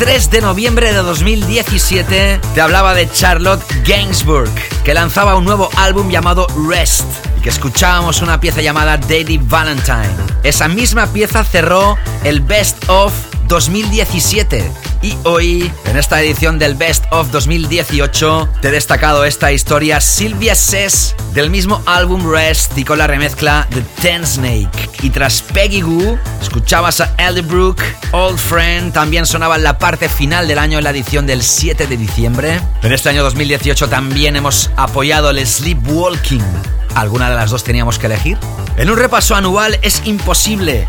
3 de noviembre de 2017 te hablaba de Charlotte Gainsbourg, que lanzaba un nuevo álbum llamado Rest y que escuchábamos una pieza llamada Daily Valentine. Esa misma pieza cerró el Best of 2017 y hoy, en esta edición del Best of 2018, te he destacado esta historia Silvia Sess del mismo álbum Rest y con la remezcla de Ten Snake. Y tras Peggy Goo, escuchabas a Elderbrook, Old Friend, también sonaba en la parte final del año en la edición del 7 de diciembre. En este año 2018 también hemos apoyado el Sleepwalking. ¿Alguna de las dos teníamos que elegir? En un repaso anual es imposible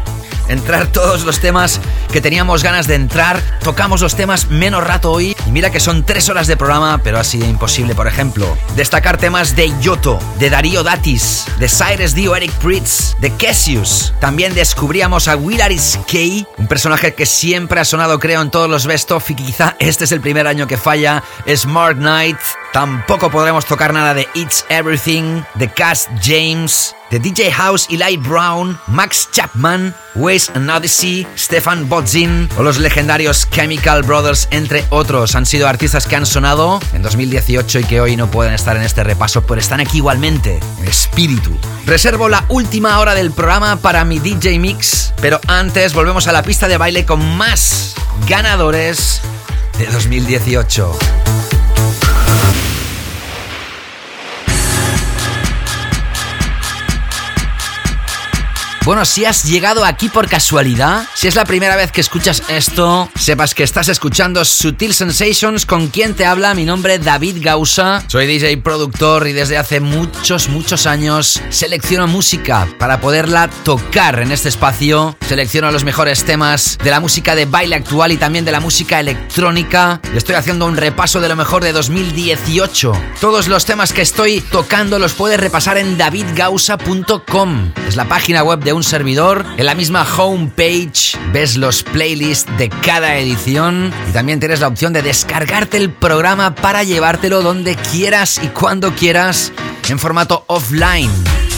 entrar todos los temas que teníamos ganas de entrar. Tocamos los temas menos rato hoy. Y mira que son tres horas de programa, pero ha sido imposible, por ejemplo, destacar temas de Yoto, de Darío Datis, de Cyrus Dio, Eric Pritz, de Cassius. También descubríamos a Willaris Kay, un personaje que siempre ha sonado, creo, en todos los best of y quizá este es el primer año que falla. Smart Night. Tampoco podremos tocar nada de It's Everything, de Cass James, de DJ House, Eli Brown, Max Chapman, Waze and Odyssey, Stefan Bodzin o los legendarios Chemical Brothers, entre otros. Han sido artistas que han sonado en 2018 y que hoy no pueden estar en este repaso, pero están aquí igualmente, en espíritu. Reservo la última hora del programa para mi DJ Mix, pero antes volvemos a la pista de baile con más ganadores de 2018. Bueno, si has llegado aquí por casualidad, si es la primera vez que escuchas esto, sepas que estás escuchando Sutil Sensations con quien te habla. Mi nombre es David Gausa. Soy DJ productor y desde hace muchos, muchos años selecciono música para poderla tocar en este espacio. Selecciono los mejores temas de la música de baile actual y también de la música electrónica. Estoy haciendo un repaso de lo mejor de 2018. Todos los temas que estoy tocando los puedes repasar en davidgausa.com. Es la página web de un servidor. En la misma homepage ves los playlists de cada edición y también tienes la opción de descargarte el programa para llevártelo donde quieras y cuando quieras en formato offline.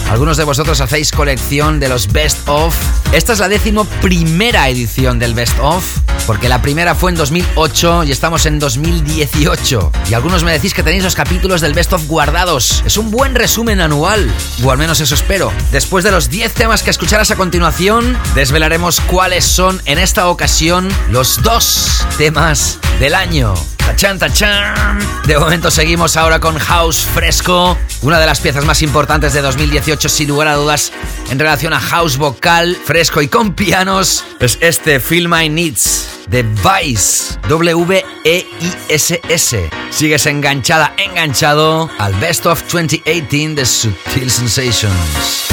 Algunos de vosotros hacéis colección de los Best of. Esta es la décimo primera edición del Best of, porque la primera fue en 2008 y estamos en 2018. Y algunos me decís que tenéis los capítulos del Best of guardados. Es un buen resumen anual, o al menos eso espero. Después de los 10 temas que escucharás a continuación, desvelaremos cuáles son en esta ocasión los dos temas del año. Tachan, tachan. De momento seguimos ahora con House Fresco, una de las piezas más importantes de 2018 sin lugar a dudas en relación a house vocal fresco y con pianos. Es este Feel My Needs de Vice, W-E-I-S-S. Sigues enganchada, enganchado al Best of 2018 de Sutil Sensations.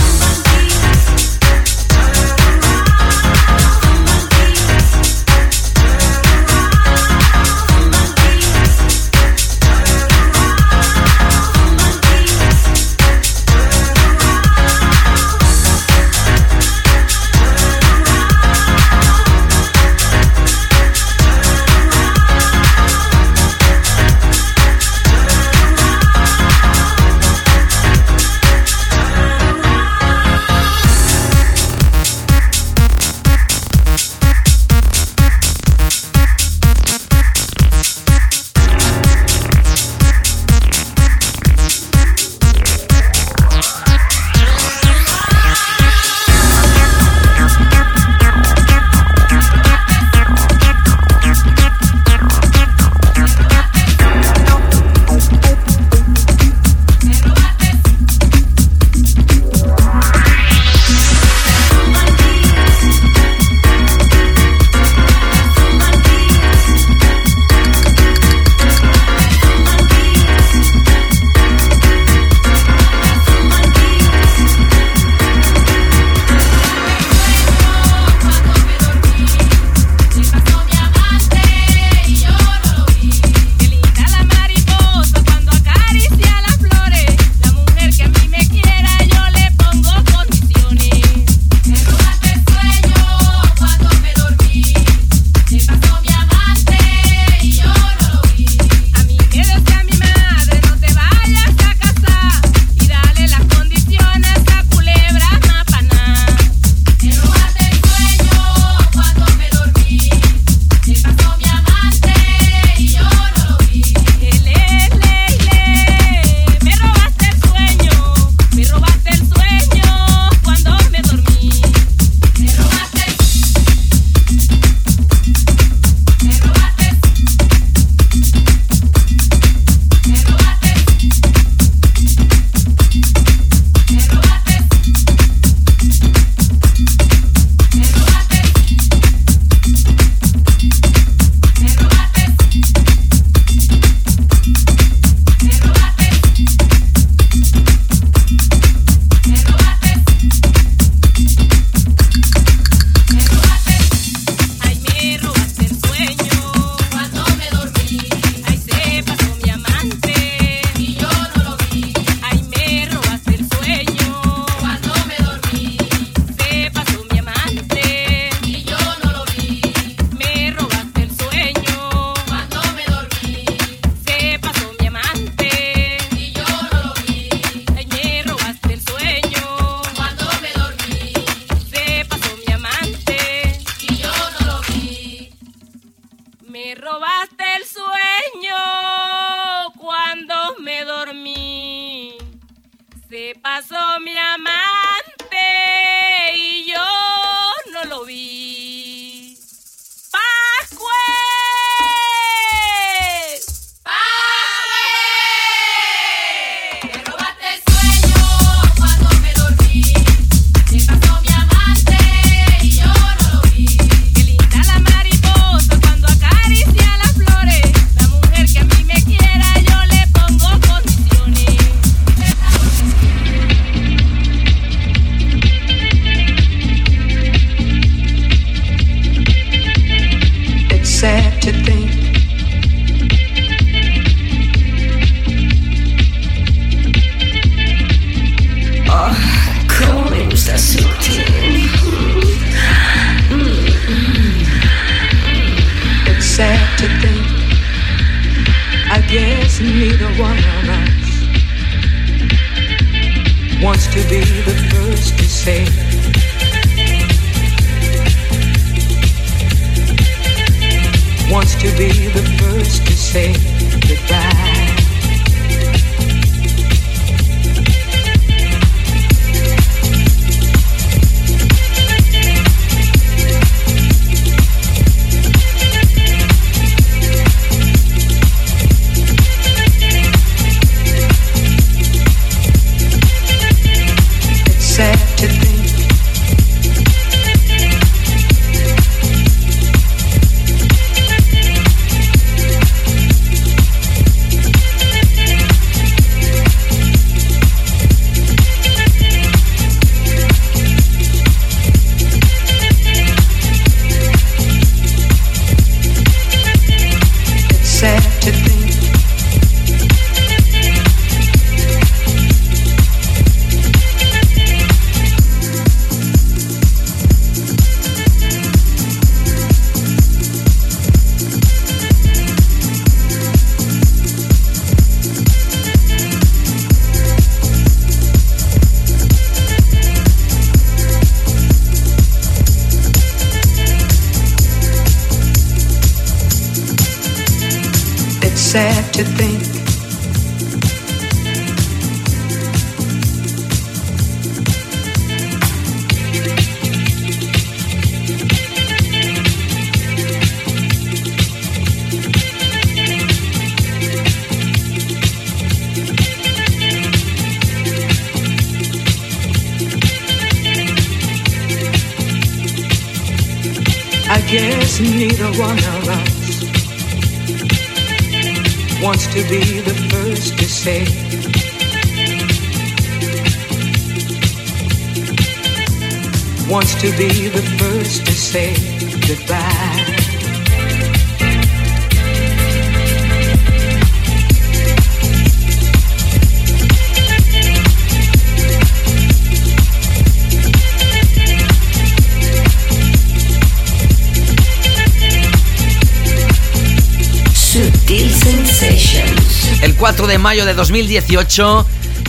De mayo de 2018,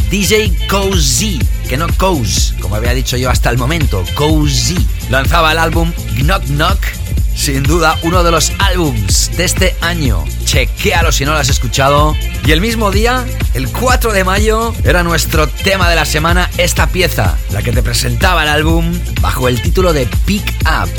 DJ Cozy, que no Coz, como había dicho yo hasta el momento, Cozy, lanzaba el álbum Knock Knock, sin duda uno de los álbums de este año. Chequéalo si no lo has escuchado. Y el mismo día, el 4 de mayo, era nuestro tema de la semana esta pieza, la que te presentaba el álbum bajo el título de Pick Up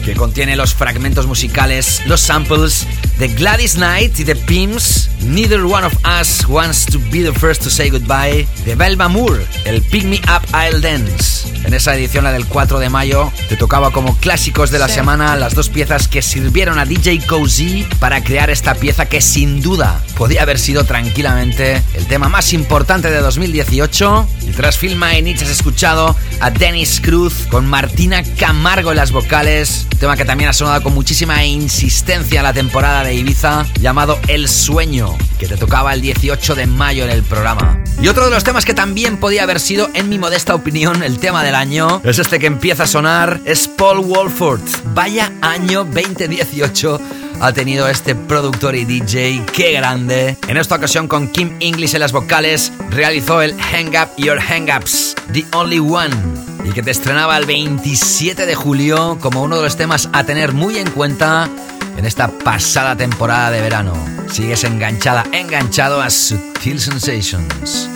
que contiene los fragmentos musicales, los samples de Gladys Knight y de Pims, Neither One of Us Wants to Be the First to Say Goodbye, de Belma Moore, el Pick Me Up I'll Dance. En esa edición, la del 4 de mayo, te tocaba como clásicos de la semana las dos piezas que sirvieron a DJ Cozy para crear esta pieza que sin duda podía haber sido tranquilamente el tema más importante de 2018. Y tras Film My Niche has escuchado a Dennis Cruz con Martina Camargo en las vocales, tema que también ha sonado con muchísima insistencia en la temporada de Ibiza, llamado El Sueño, que te tocaba el 18 de mayo en el programa. Y otro de los temas que también podía haber sido, en mi modesta opinión, el tema del año, es este que empieza a sonar, es Paul Wolford. Vaya año 2018 ha tenido este productor y DJ, qué grande. En esta ocasión con Kim English en las vocales, realizó el Hang Up Your Hang Ups, The Only One, y que te estrenaba el 27 de julio como uno de los temas a tener muy en cuenta en esta pasada temporada de verano. Sigues enganchada, enganchado a Sutil Sensations.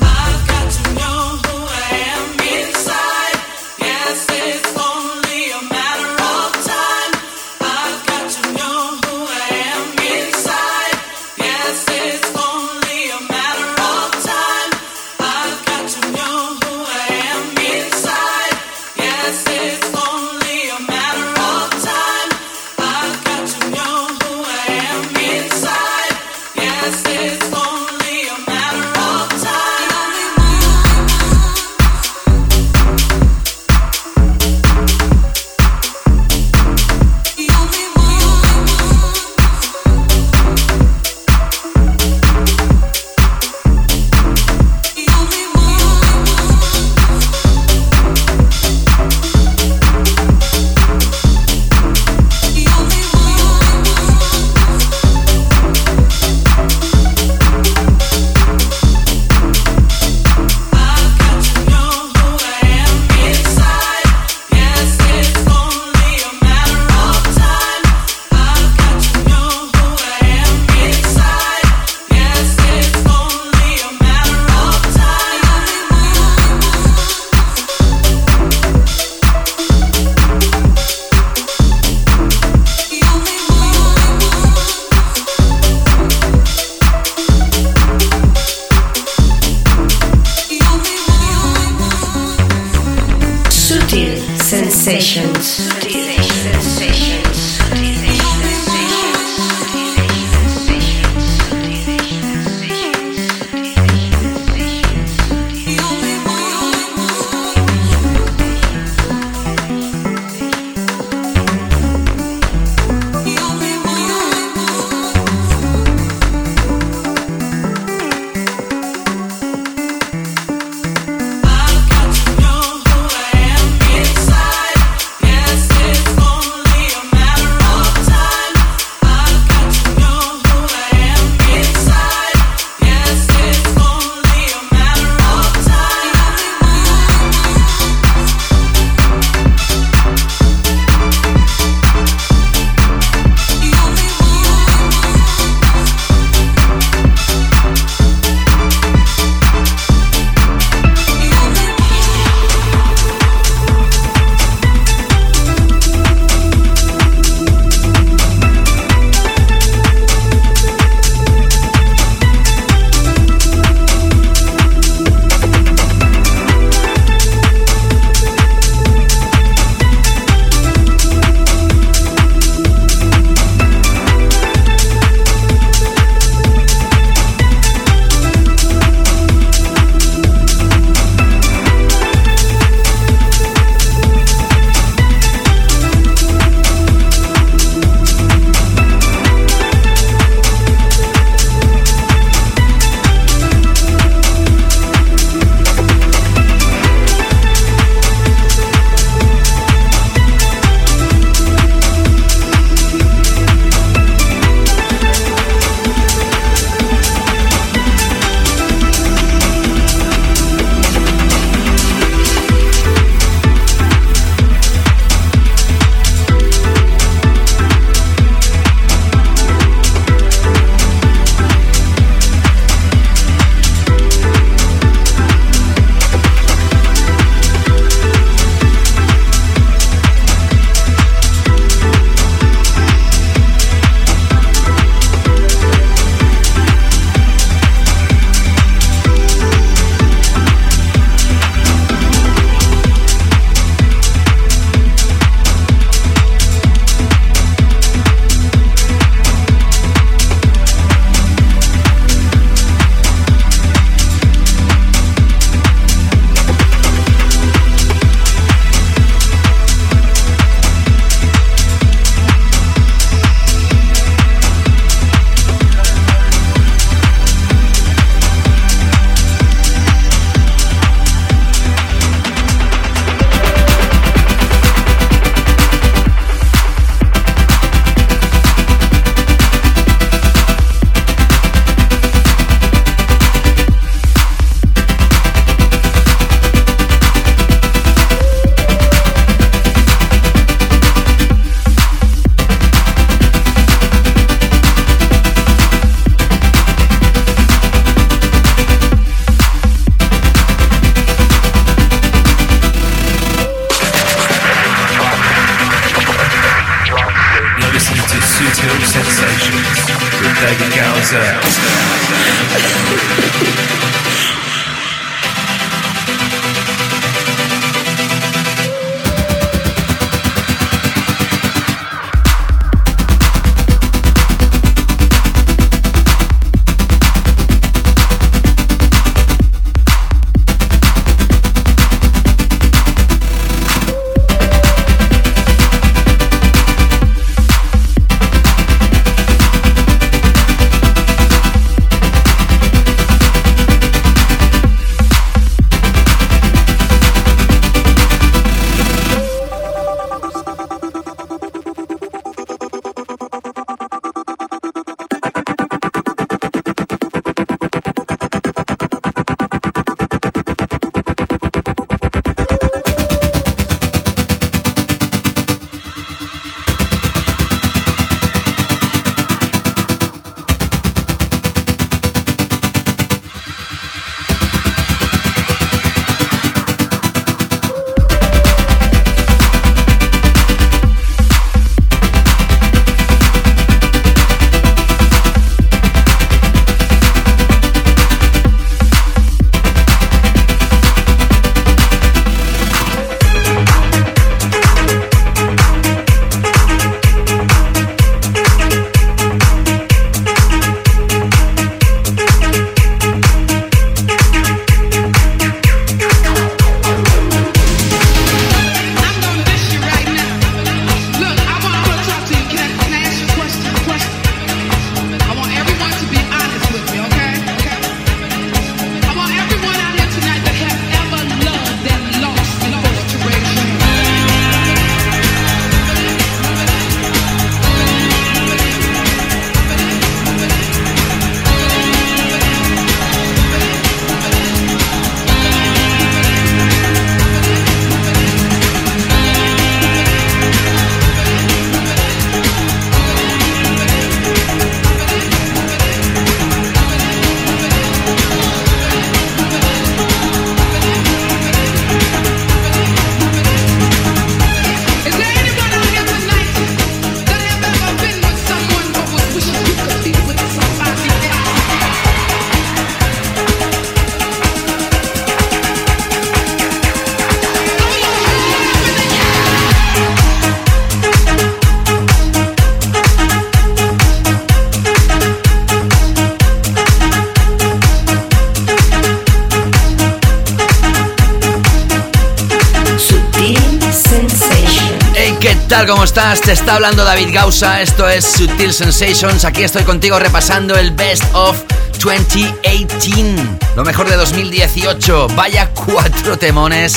Está hablando David Gausa, esto es Sutil Sensations, aquí estoy contigo repasando el Best of 2018, lo mejor de 2018, vaya cuatro temones.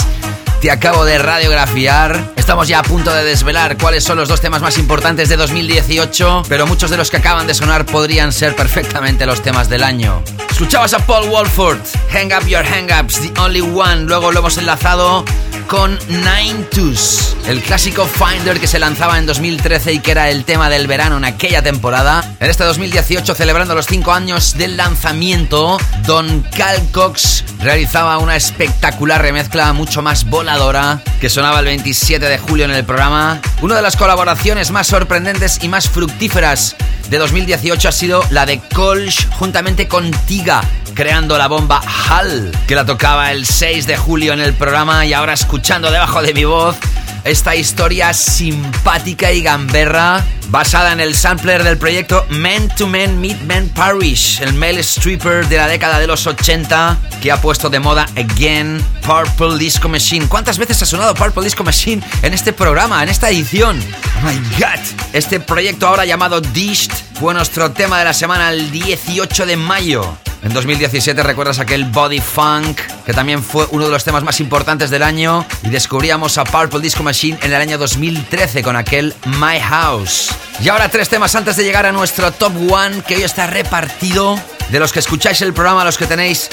Te acabo de radiografiar. Estamos ya a punto de desvelar cuáles son los dos temas más importantes de 2018, pero muchos de los que acaban de sonar podrían ser perfectamente los temas del año. Escuchabas a Paul Walford, Hang Up Your Hang Ups, The Only One. Luego lo hemos enlazado con Nine Twos, el clásico Finder que se lanzaba en 2013 y que era el tema del verano en aquella temporada. En este 2018, celebrando los 5 años del lanzamiento, Don Cal Cox realizaba una espectacular remezcla mucho más voladora que sonaba el 27 de julio en el programa. Una de las colaboraciones más sorprendentes y más fructíferas de 2018 ha sido la de Colch juntamente con Tiga, creando la bomba Hal, que la tocaba el 6 de julio en el programa y ahora escuchando debajo de mi voz esta historia simpática y gamberra basada en el sampler del proyecto Men to Men Meet Men Parish, el male stripper de la década de los 80 que ha puesto de moda again Purple Disco Machine. ¿Cuántas veces ha sonado Purple Disco Machine en este programa, en esta edición? Oh my god. Este proyecto ahora llamado Dished fue nuestro tema de la semana el 18 de mayo. En 2017 recuerdas aquel Body Funk, que también fue uno de los temas más importantes del año, y descubríamos a Purple Disco Machine en el año 2013 con aquel My House. Y ahora tres temas antes de llegar a nuestro Top One, que hoy está repartido. De los que escucháis el programa, los que tenéis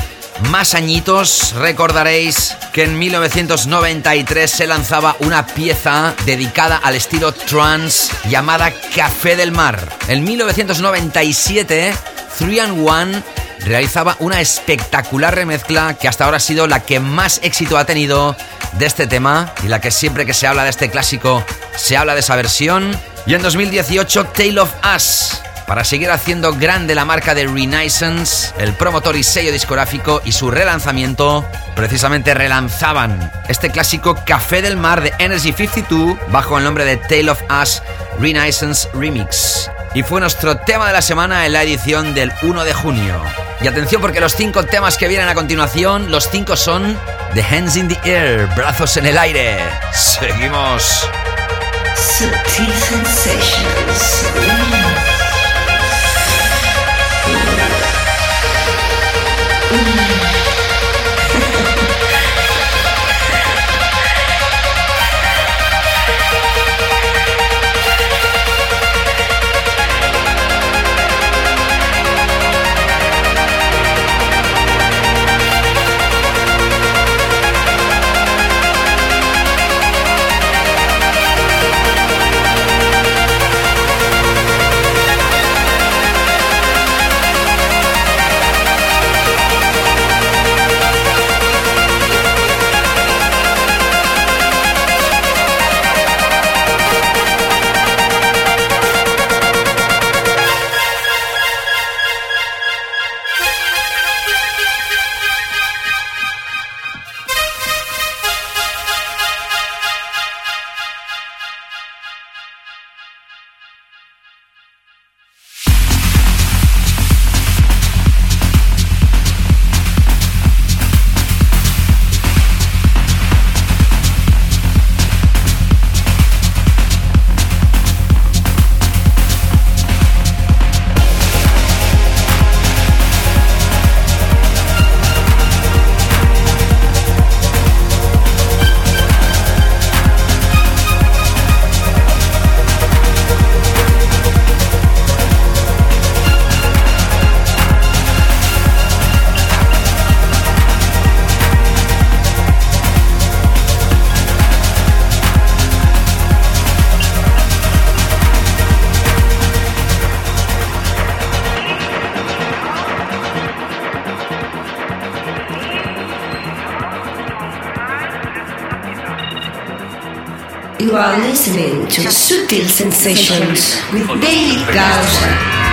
más añitos, recordaréis que en 1993 se lanzaba una pieza dedicada al estilo trance llamada Café del Mar. En 1997, 3 and 1 realizaba una espectacular remezcla que hasta ahora ha sido la que más éxito ha tenido de este tema y la que siempre que se habla de este clásico se habla de esa versión. Y en 2018, Tale of Us. Para seguir haciendo grande la marca de Renaissance, el promotor y sello discográfico y su relanzamiento, precisamente relanzaban este clásico Café del Mar de Energy 52 bajo el nombre de Tale of Us Renaissance Remix. Y fue nuestro tema de la semana en la edición del 1 de junio. Y atención porque los cinco temas que vienen a continuación, los cinco son The Hands in the Air, brazos en el aire. Seguimos. Listening to Sutil Sensations with David Gausa.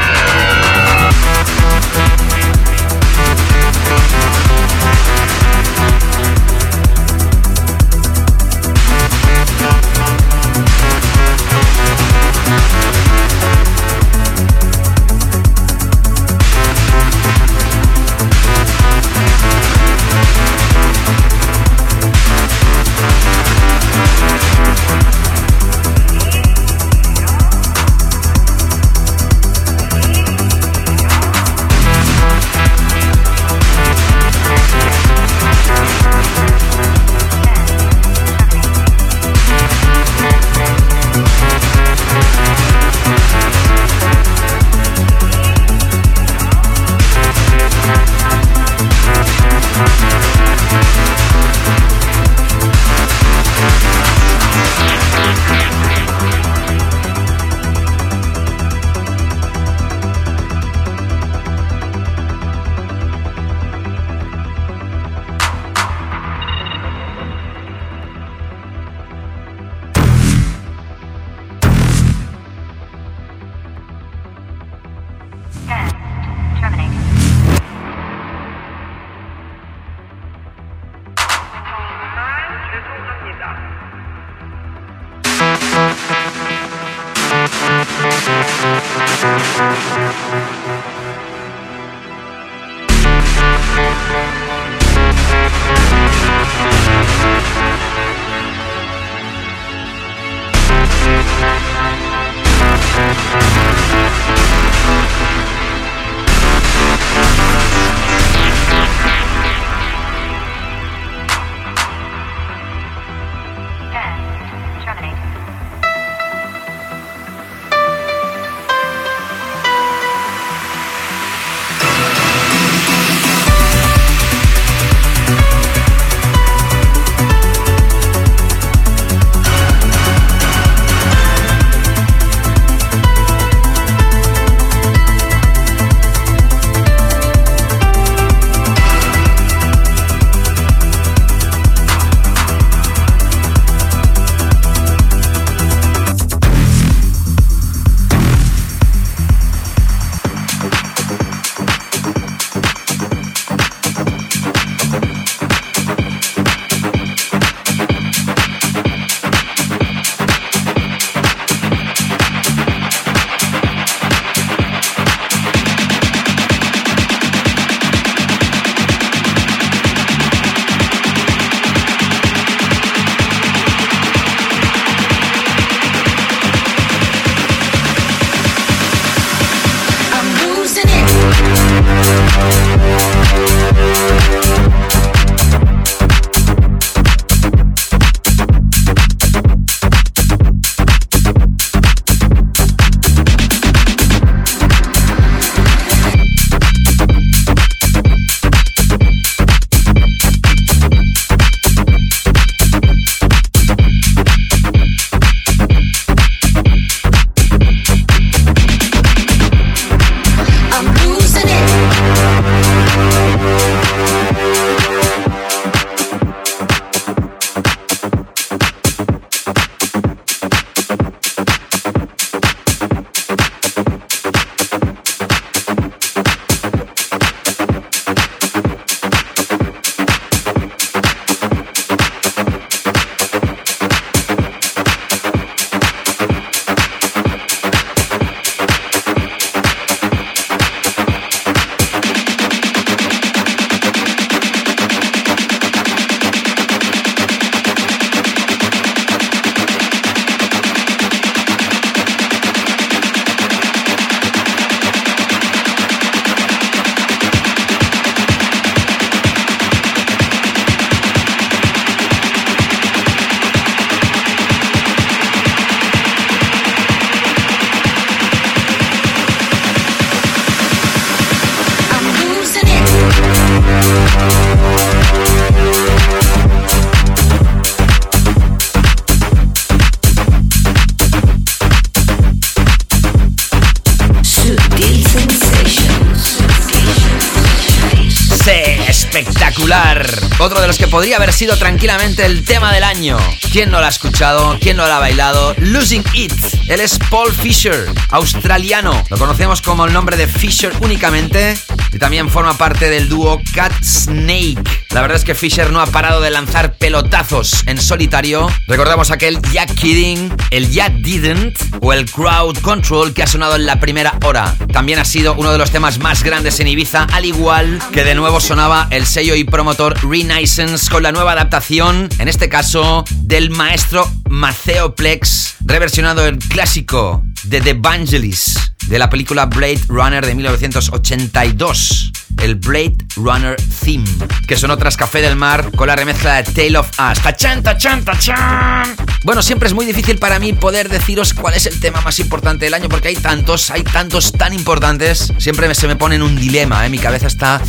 Otro de los que podría haber sido tranquilamente el tema del año. ¿Quién no lo ha escuchado? ¿Quién no lo ha bailado? Losing It. Él es Paul Fisher, australiano. Lo conocemos como el nombre de Fisher únicamente. Y también forma parte del dúo Cat Snake. La verdad es que Fisher no ha parado de lanzar pelotazos en solitario. Recordamos aquel Ya Kidding, el Ya Didn't o el Crowd Control que ha sonado en la primera hora. También ha sido uno de los temas más grandes en Ibiza, al igual que de nuevo sonaba el sello y promotor Renaissance con la nueva adaptación, en este caso del maestro Maceo Plex, reversionado el clásico de The Vangelis de la película Blade Runner de 1982. El Blade Runner Theme, que sonó tras Café del Mar con la remezcla de Tale of Us. ¡Tachan, tachan, tachan! Bueno, siempre es muy difícil para mí poder deciros cuál es el tema más importante del año, porque hay tantos, hay tantos tan importantes. Siempre se me pone en un dilema, ¿eh? Mi cabeza está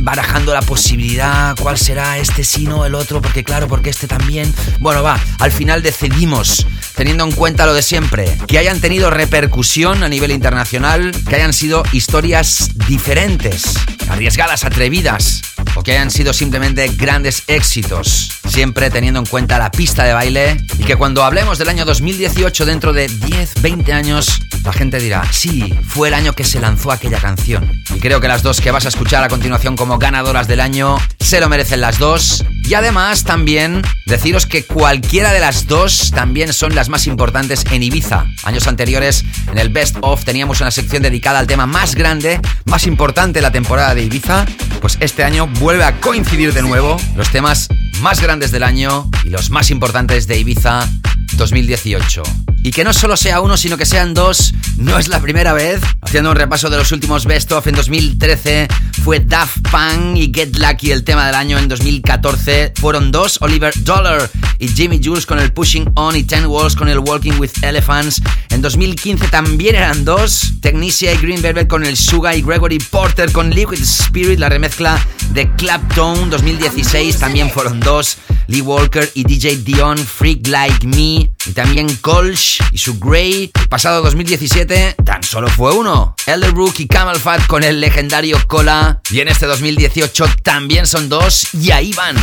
barajando la posibilidad, cuál será este sí, no el otro, porque claro, porque este también. Bueno, va, al final decidimos, teniendo en cuenta lo de siempre, que hayan tenido repercusión a nivel internacional, que hayan sido historias diferentes, arriesgadas, atrevidas, o que hayan sido simplemente grandes éxitos, siempre teniendo en cuenta la pista de baile y que cuando hablemos del año 2018 dentro de 10, 20 años, la gente dirá, sí, fue el año que se lanzó aquella canción. Y creo que las dos que vas a escuchar a continuación como ganadoras del año se lo merecen las dos. Y además también deciros que cualquiera de las dos también son las más importantes en Ibiza. Años anteriores, en el Best of, teníamos una sección dedicada al tema más grande, más importante de la temporada de Ibiza. Pues este año vuelve a coincidir de nuevo los temas más grandes del año y los más importantes de Ibiza 2018. Y que no solo sea uno, sino que sean dos, no es la primera vez. Haciendo un repaso de los últimos Best of en 2013, fue Daft Punk y Get Lucky el tema del año en 2014. Fueron dos, Oliver Dollar y Jimmy Jules con el Pushing On y Ten Walls con el Walking with Elephants. En 2015 también eran dos, Technicia y Green Velvet con el Suga y Gregory Porter con Liquid Spirit, la remezcla de Clapton 2016 también fueron dos, Lee Walker y DJ Dion, Freak Like Me, y también Colch y su Grey. Pasado 2017 tan solo fue uno, Elderbrook y Camel Fat con el legendario Cola, y en este 2018 también son dos, y ahí van.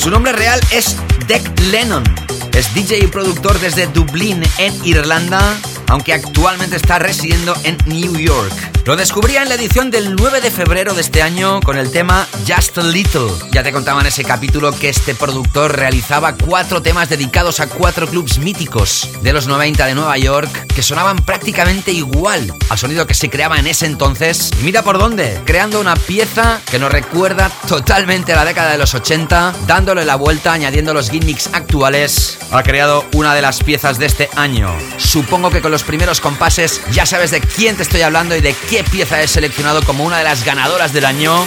Su nombre real es Deck Lennon. Es DJ y productor desde Dublín, en Irlanda, aunque actualmente está residiendo en New York. Lo descubría en la edición del 9 de febrero de este año con el tema Just a Little. Ya te contaba en ese capítulo que este productor realizaba cuatro temas dedicados a cuatro clubs míticos de los 90 de Nueva York que sonaban prácticamente igual al sonido que se creaba en ese entonces. Y mira por dónde, creando una pieza que nos recuerda totalmente a la década de los 80, dándole la vuelta, añadiendo los gimmicks actuales. Ha creado una de las piezas de este año. Supongo que con los primeros compases ya sabes de quién te estoy hablando y de qué pieza he seleccionado como una de las ganadoras del año.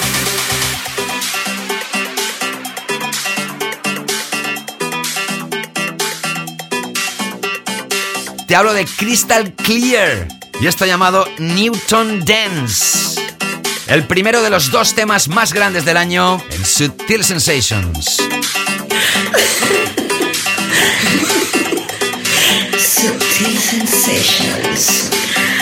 Te hablo de Crystal Clear y esto llamado Newton Dance. El primero de los dos temas más grandes del año en Sutil Sensations. Sutil Sensations.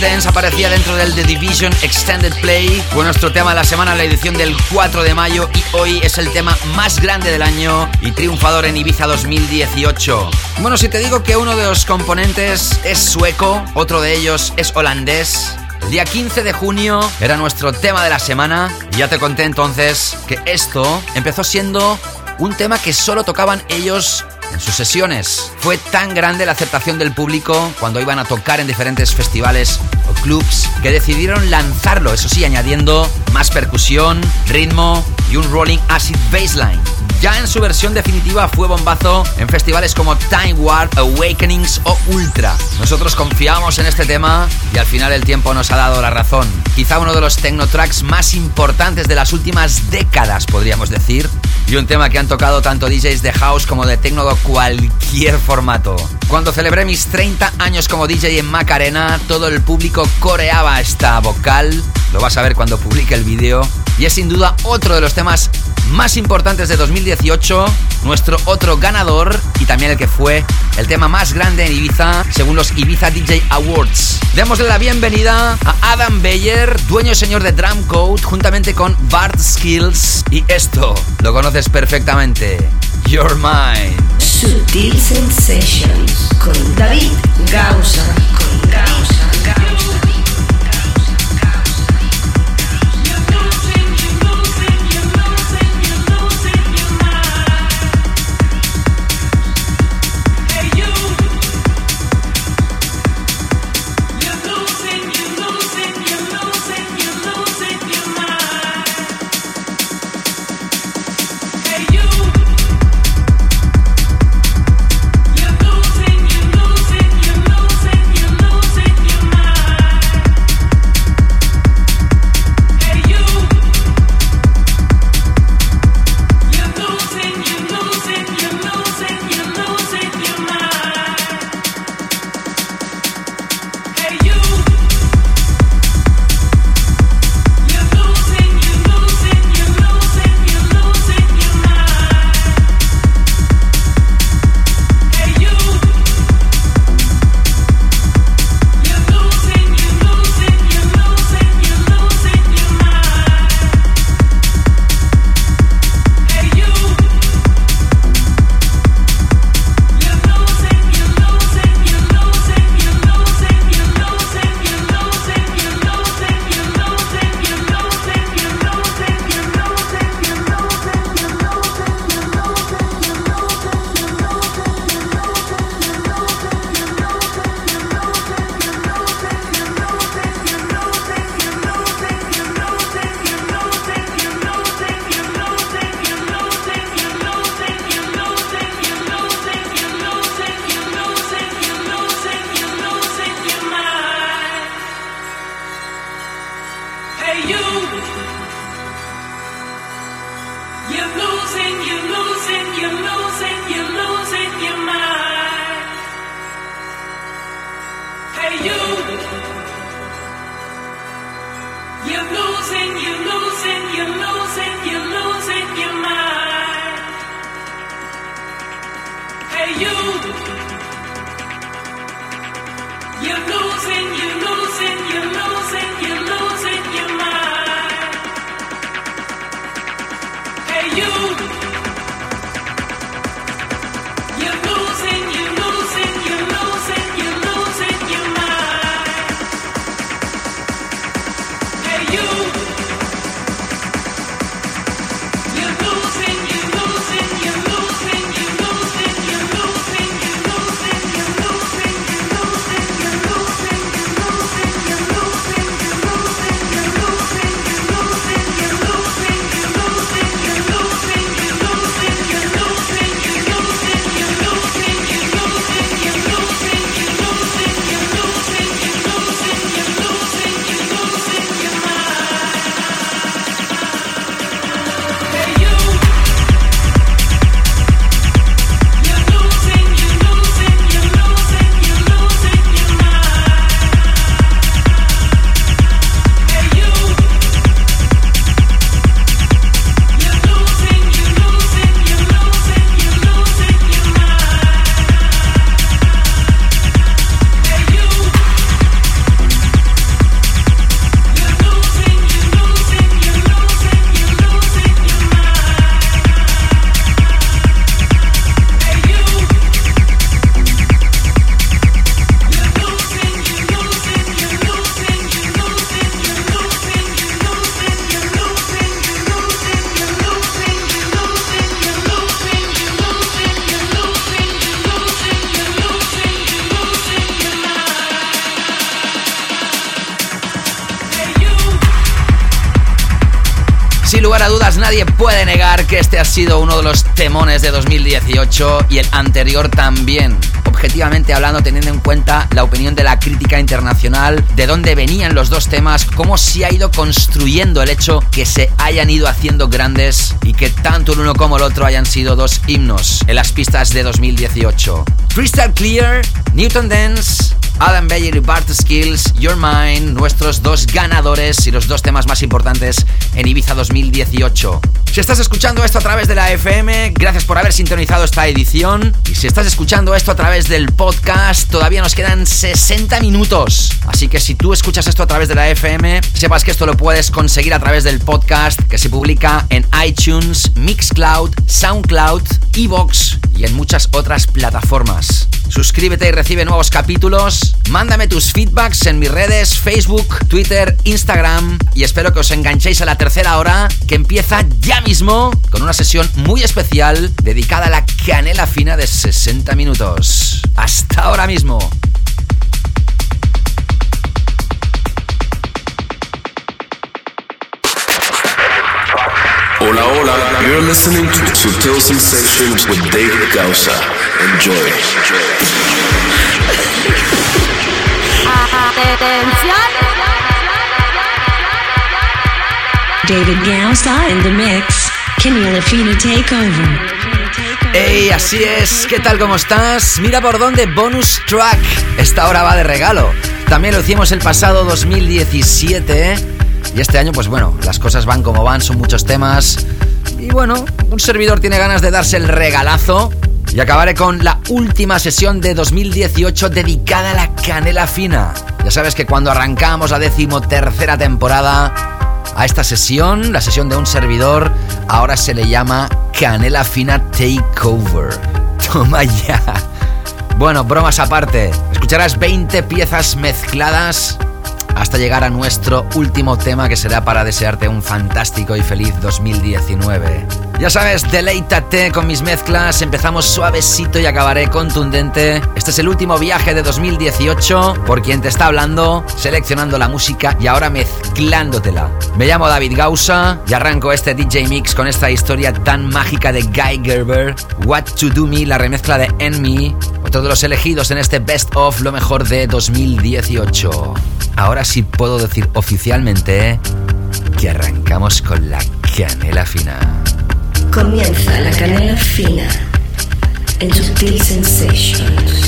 Dance aparecía dentro del The Division Extended Play. Fue nuestro tema de la semana, la edición del 4 de mayo y hoy es el tema más grande del año y triunfador en Ibiza 2018. Bueno, si te digo que uno de los componentes es sueco, otro de ellos es holandés, el día 15 de junio era nuestro tema de la semana y ya te conté entonces que esto empezó siendo un tema que solo tocaban ellos en sus sesiones. Fue tan grande la aceptación del público cuando iban a tocar en diferentes festivales o clubs que decidieron lanzarlo, eso sí, añadiendo más percusión, ritmo y un rolling acid bassline. Ya en su versión definitiva fue bombazo en festivales como Time Warp, Awakenings o Ultra. Nosotros confiamos en este tema y al final el tiempo nos ha dado la razón. Quizá uno de los technotracks más importantes de las últimas décadas, podríamos decir. Y un tema que han tocado tanto DJs de house como de techno de cualquier formato. Cuando celebré mis 30 años como DJ en Macarena, todo el público coreaba esta vocal. Lo vas a ver cuando publique el vídeo. Y es sin duda otro de los temas más importantes de 2018, nuestro otro ganador y también el que fue el tema más grande en Ibiza según los Ibiza DJ Awards. Démosle la bienvenida a Adam Beyer, dueño señor de Drum Code, juntamente con Bart Skills. Y esto lo conoces perfectamente. Your Mind. Sutil Sensations con David Gausa. Con Gausa. Sido uno de los temones de 2018 y el anterior también. Objetivamente hablando, teniendo en cuenta la opinión de la crítica internacional, de dónde venían los dos temas, cómo se ha ido construyendo el hecho que se hayan ido haciendo grandes y que tanto el uno como el otro hayan sido dos himnos en las pistas de 2018. Crystal Clear, Newton Dance, Adam Beyer y Bart Skills, Your Mind, nuestros dos ganadores y los dos temas más importantes en Ibiza 2018. Si estás escuchando esto a través de la FM, gracias por haber sintonizado esta edición. Y si estás escuchando esto a través del podcast, todavía nos quedan 60 minutos. Así que si tú escuchas esto a través de la FM, sepas que esto lo puedes conseguir a través del podcast que se publica en iTunes, Mixcloud, Soundcloud, Evox y en muchas otras plataformas. Suscríbete y recibe nuevos capítulos. Mándame tus feedbacks en mis redes, Facebook, Twitter, Instagram. Y espero que os enganchéis a la tercera hora que empieza ya mismo con una sesión muy especial dedicada a la canela fina de 60 minutos. Hasta ahora mismo. Hola, hola. You're listening to Sutil Sensations with David Gausa. Enjoy. David Gausa in the mix. Kenny Fina Takeover. Hey, así es. ¿Qué tal? ¿Cómo estás? Mira por dónde bonus track. Esta hora va de regalo. También lo hicimos el pasado 2017. ¿eh? Y este año, pues bueno, las cosas van como van, son muchos temas. Y bueno, un servidor tiene ganas de darse el regalazo. Y acabaré con la última sesión de 2018 dedicada a la canela fina. Ya sabes que cuando arrancamos la decimotercera temporada, a esta sesión, la sesión de un servidor, ahora se le llama Canela Fina Takeover. Toma ya. Bueno, bromas aparte. Escucharás 20 piezas mezcladas hasta llegar a nuestro último tema que será para desearte un fantástico y feliz 2019. Ya sabes, deleítate con mis mezclas, empezamos suavecito y acabaré contundente. Este es el último viaje de 2018 por quien te está hablando, seleccionando la música y ahora mezclándotela. Me llamo David Gausa y arranco este DJ Mix con esta historia tan mágica de Guy Gerber, What to Do Me, la remezcla de Enemy, otro de los elegidos en este Best of lo mejor de 2018. Ahora sí puedo decir oficialmente que arrancamos con la canela fina. Comienza la canela fina en Sutil Sensations.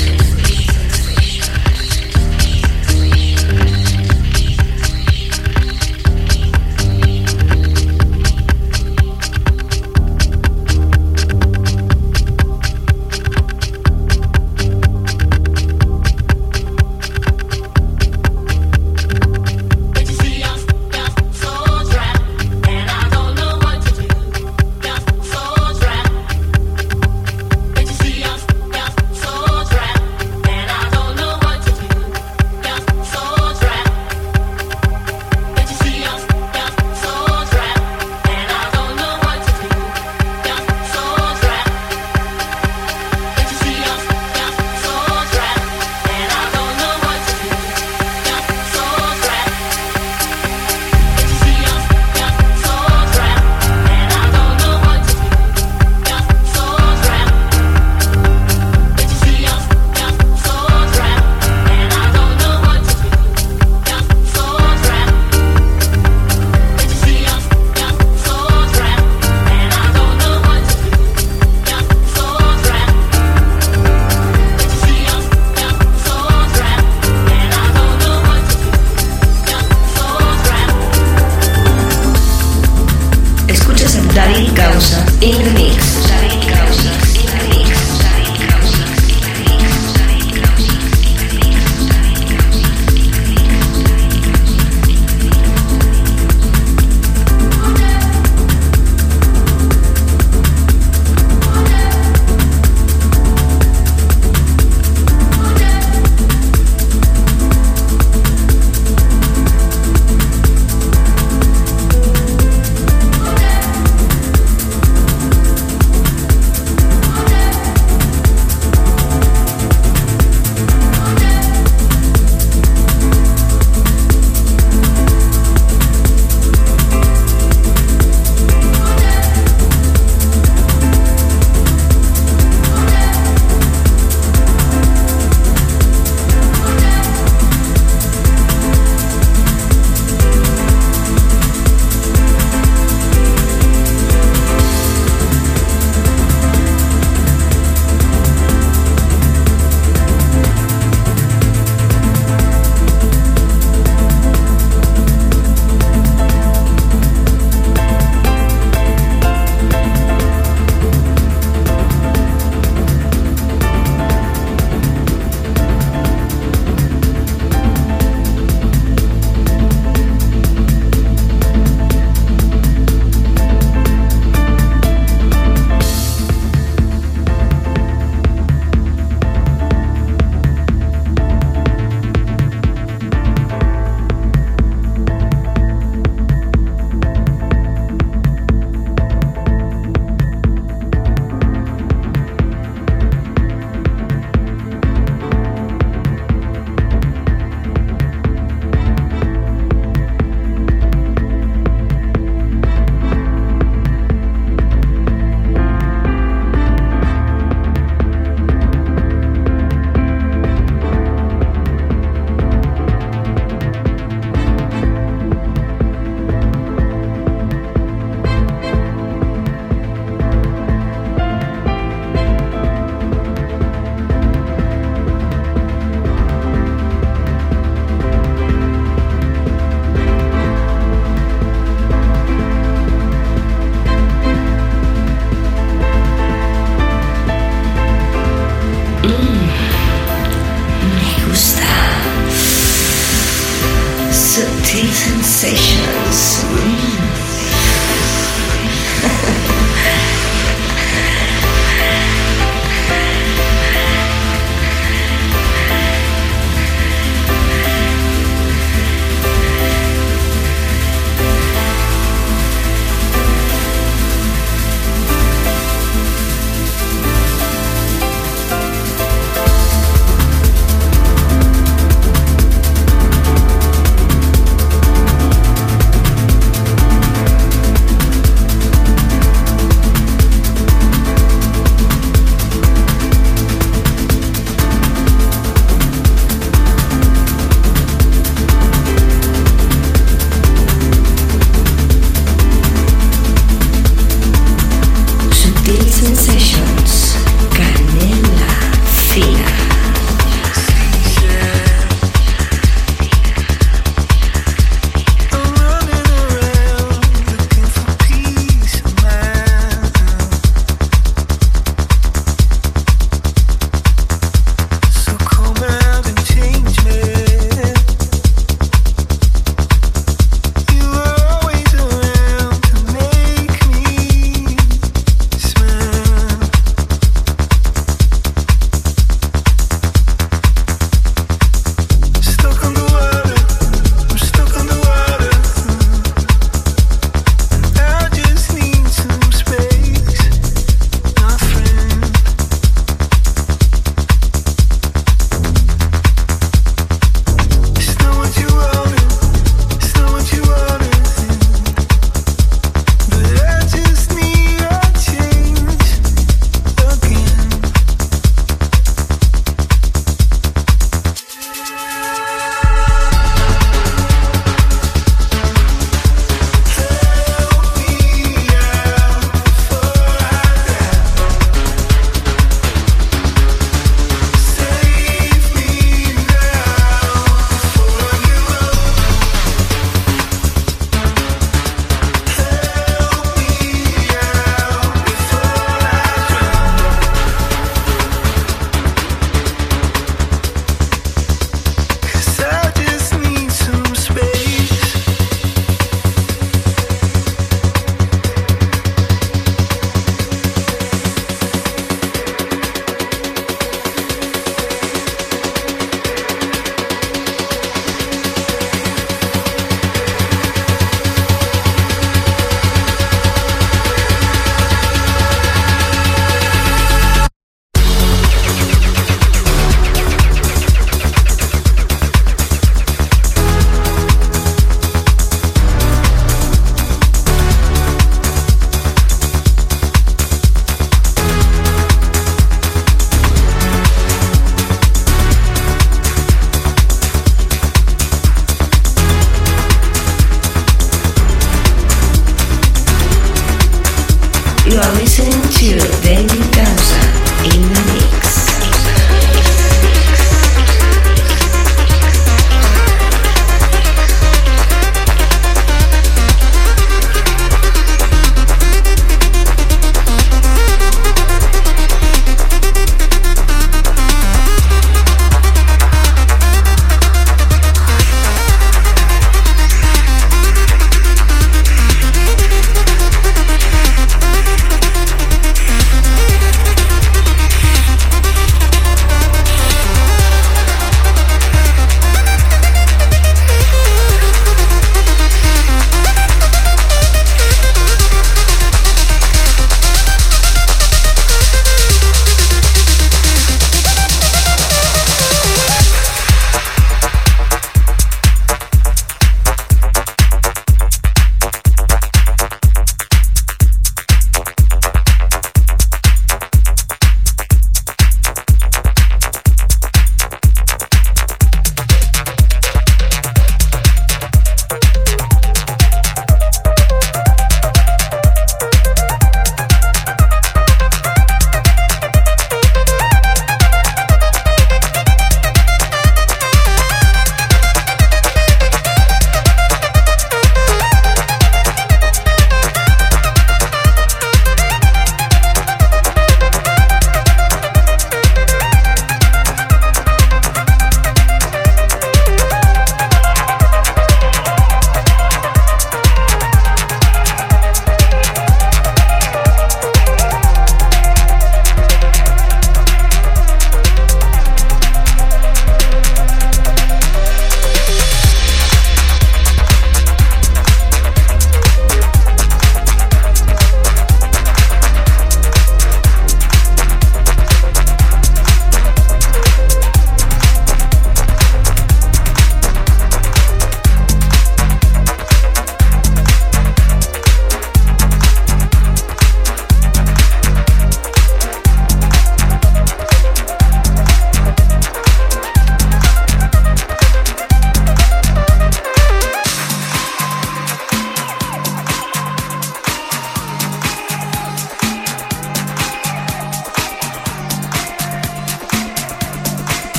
In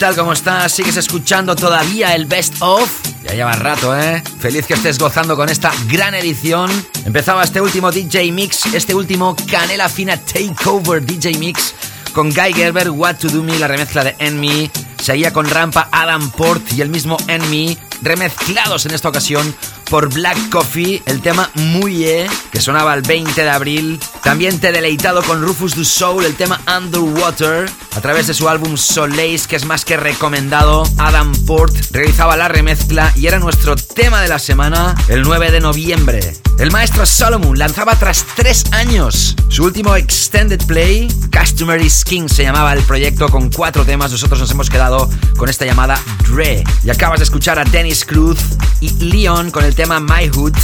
tal? ¿Cómo estás? ¿Sigues escuchando todavía el Best of? Ya lleva rato, ¿eh? Feliz que estés gozando con esta gran edición. Empezaba este último DJ Mix, este último Canela Fina Takeover DJ Mix con Guy Gerber, What to Do Me, la remezcla de Enemy. Seguía con Rampa Adam Port y el mismo Enemy, remezclados en esta ocasión por Black Coffee, el tema Muye, que sonaba el 20 de abril. También te he deleitado con Rufus Du Soul, el tema Underwater, a través de su álbum Solace, que es más que recomendado. Adam Port realizaba la remezcla y era nuestro tema de la semana el 9 de noviembre. El maestro Solomon lanzaba tras tres años su último extended play, Customary King se llamaba el proyecto con cuatro temas. Nosotros nos hemos quedado con esta llamada Dre. Y acabas de escuchar a Dennis Cruz y Leon con el tema My Hood,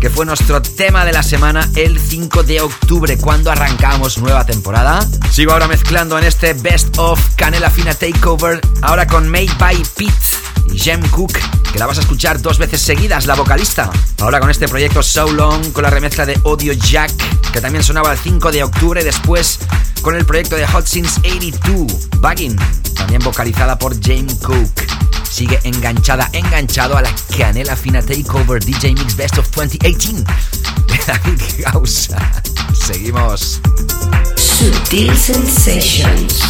que fue nuestro tema de la semana el 5 de octubre, cuando arrancamos nueva temporada. Sigo ahora mezclando en este Best of Canela Fina Takeover, ahora con Made by Pete y Jem Cook, que la vas a escuchar dos veces seguidas, la vocalista. Ahora con este proyecto So Long, con la remezcla de Audio Jack, que también sonaba el 5 de octubre, después con el proyecto de Hot Since 82, Baggin, también vocalizada por James Cook. Sigue enganchada, enganchado a la Canela Fina Takeover DJ Mix Best of 2018 de. Seguimos. Sutil Sensations.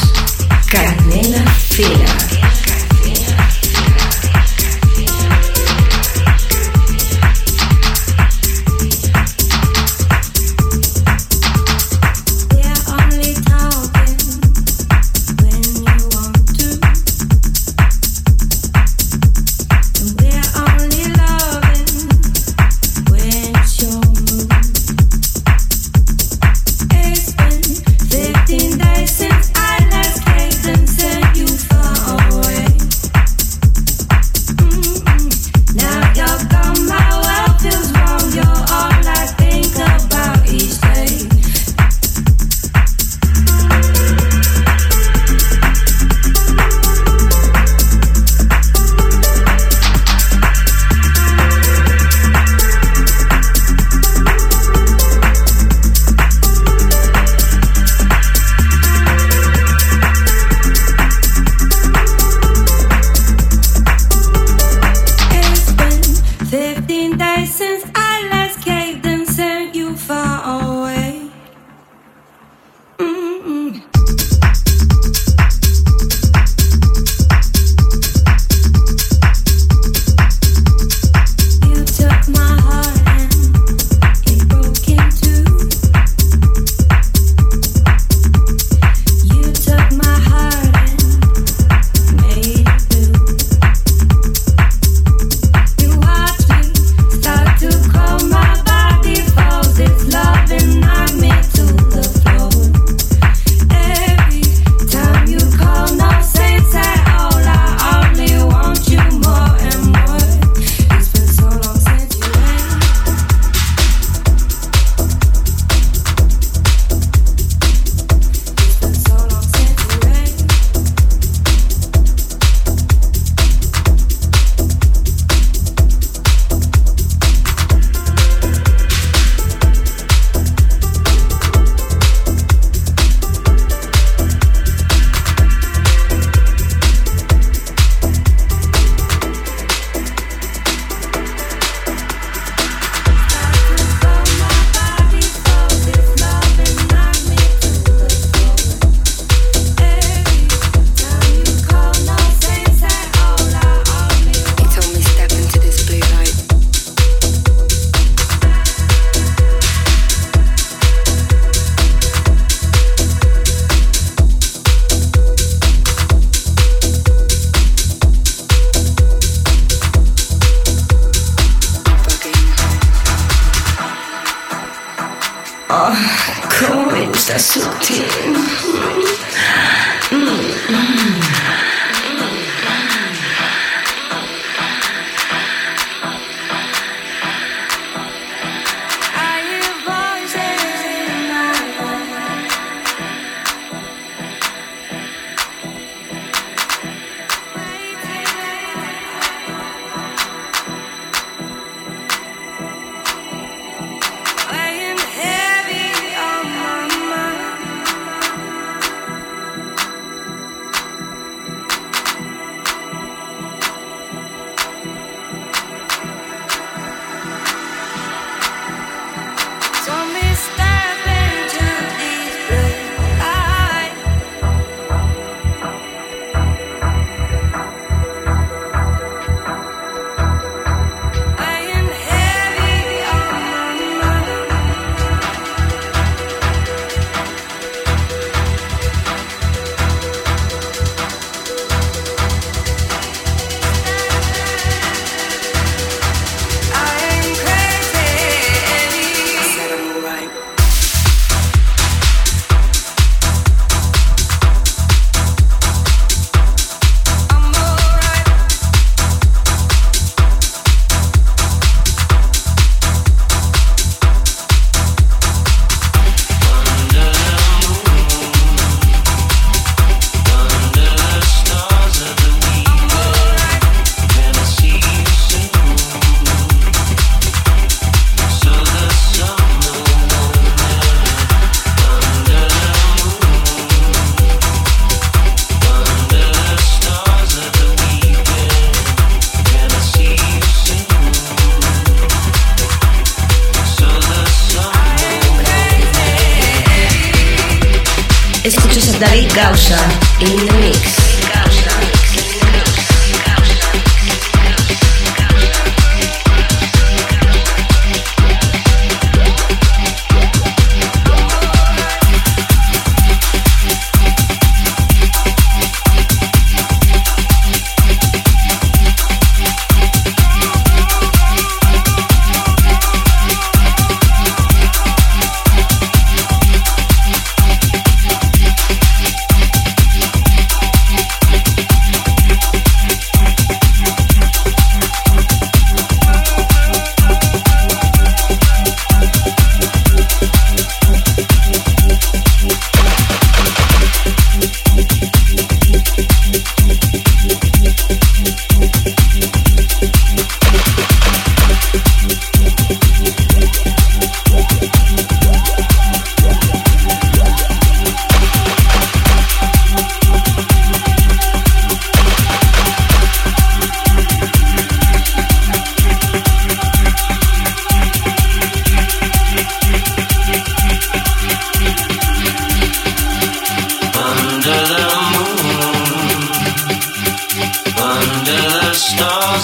Canela Fina.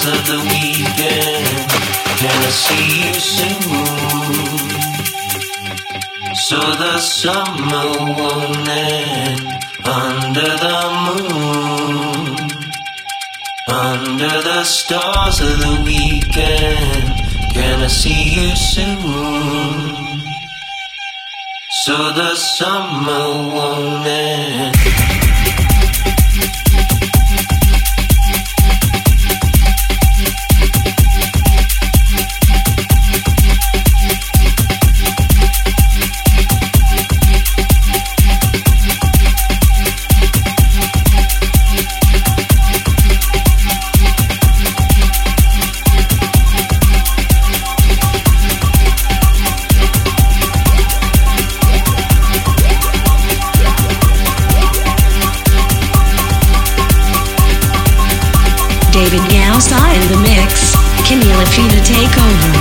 Of the weekend, can I see you soon? So the summer won't end. Under the moon, under the stars of the weekend, can I see you soon? So the summer won't end. Take over.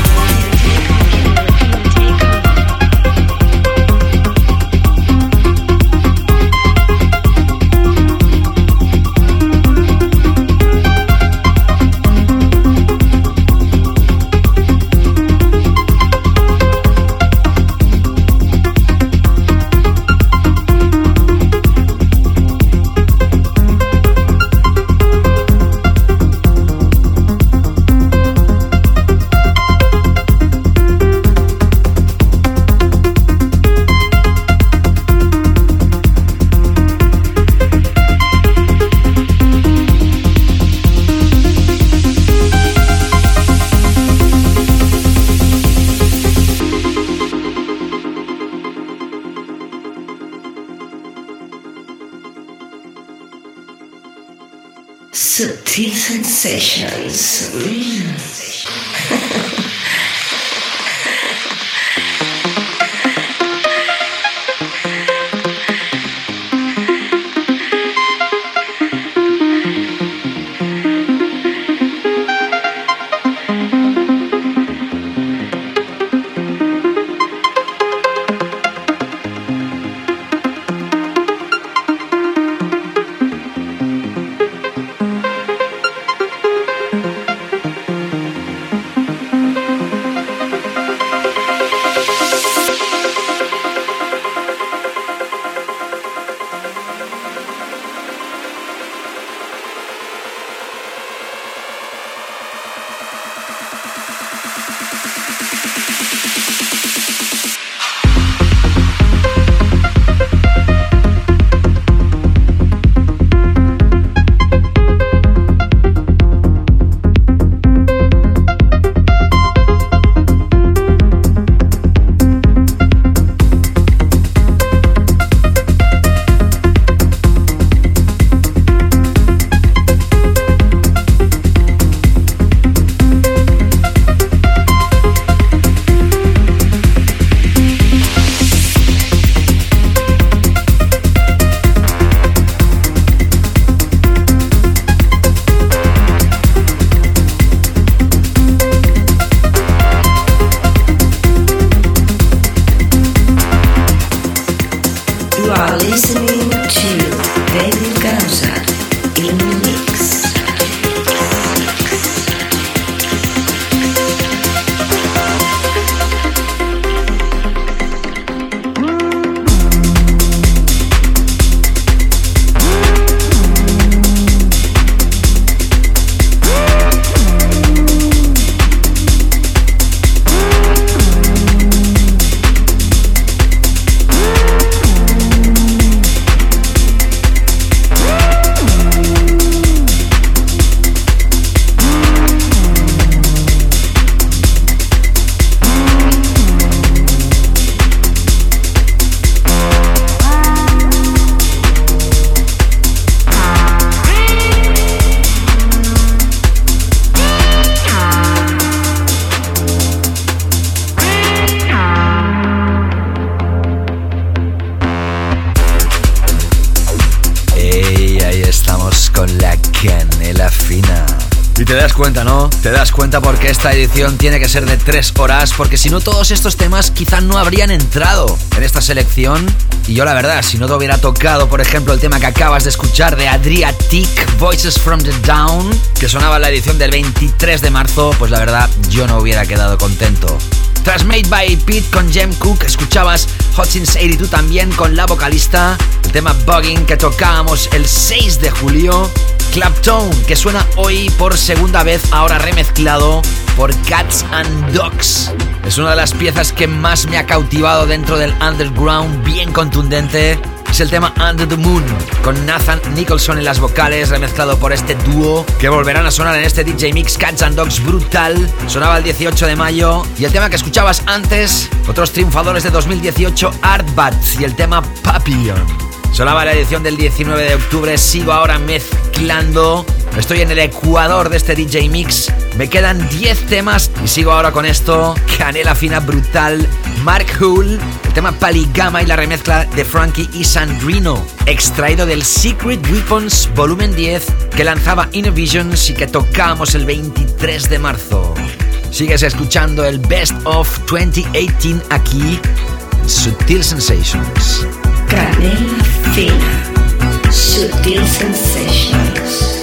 Esta edición tiene que ser de tres horas, porque si no todos estos temas quizá no habrían entrado en esta selección. Y yo la verdad, si no te hubiera tocado, por ejemplo, el tema que acabas de escuchar de Adriatic, Voices from the Down, que sonaba en la edición del 23 de marzo, pues la verdad yo no hubiera quedado contento. Tras Made by Pete con Jem Cook, escuchabas Hutchins 82 también con la vocalista, el tema Bugging que tocábamos el 6 de julio, Claptone que suena hoy por segunda vez, ahora remezclado por Cats and Dogs. Es una de las piezas que más me ha cautivado dentro del underground, bien contundente. Es el tema Under the Moon, con Nathan Nicholson en las vocales, remezclado por este dúo, que volverán a sonar en este DJ Mix Cats and Dogs Brutal. Sonaba el 18 de mayo. Y el tema que escuchabas antes, otros triunfadores de 2018, Artbats, y el tema Papillon. Sonaba la edición del 19 de octubre, sigo ahora mezclando. Estoy en el ecuador de este DJ Mix. Me quedan 10 temas y sigo ahora con esto. Canela fina brutal. Mark Hull, el tema Paligama y la remezcla de Frankie y Sandrino. Extraído del Secret Weapons Volumen 10 que lanzaba Innovisions y que tocamos el 23 de marzo. Sigues escuchando el Best of 2018 aquí Sutil Sensations. Canela fina. Sutil sensations.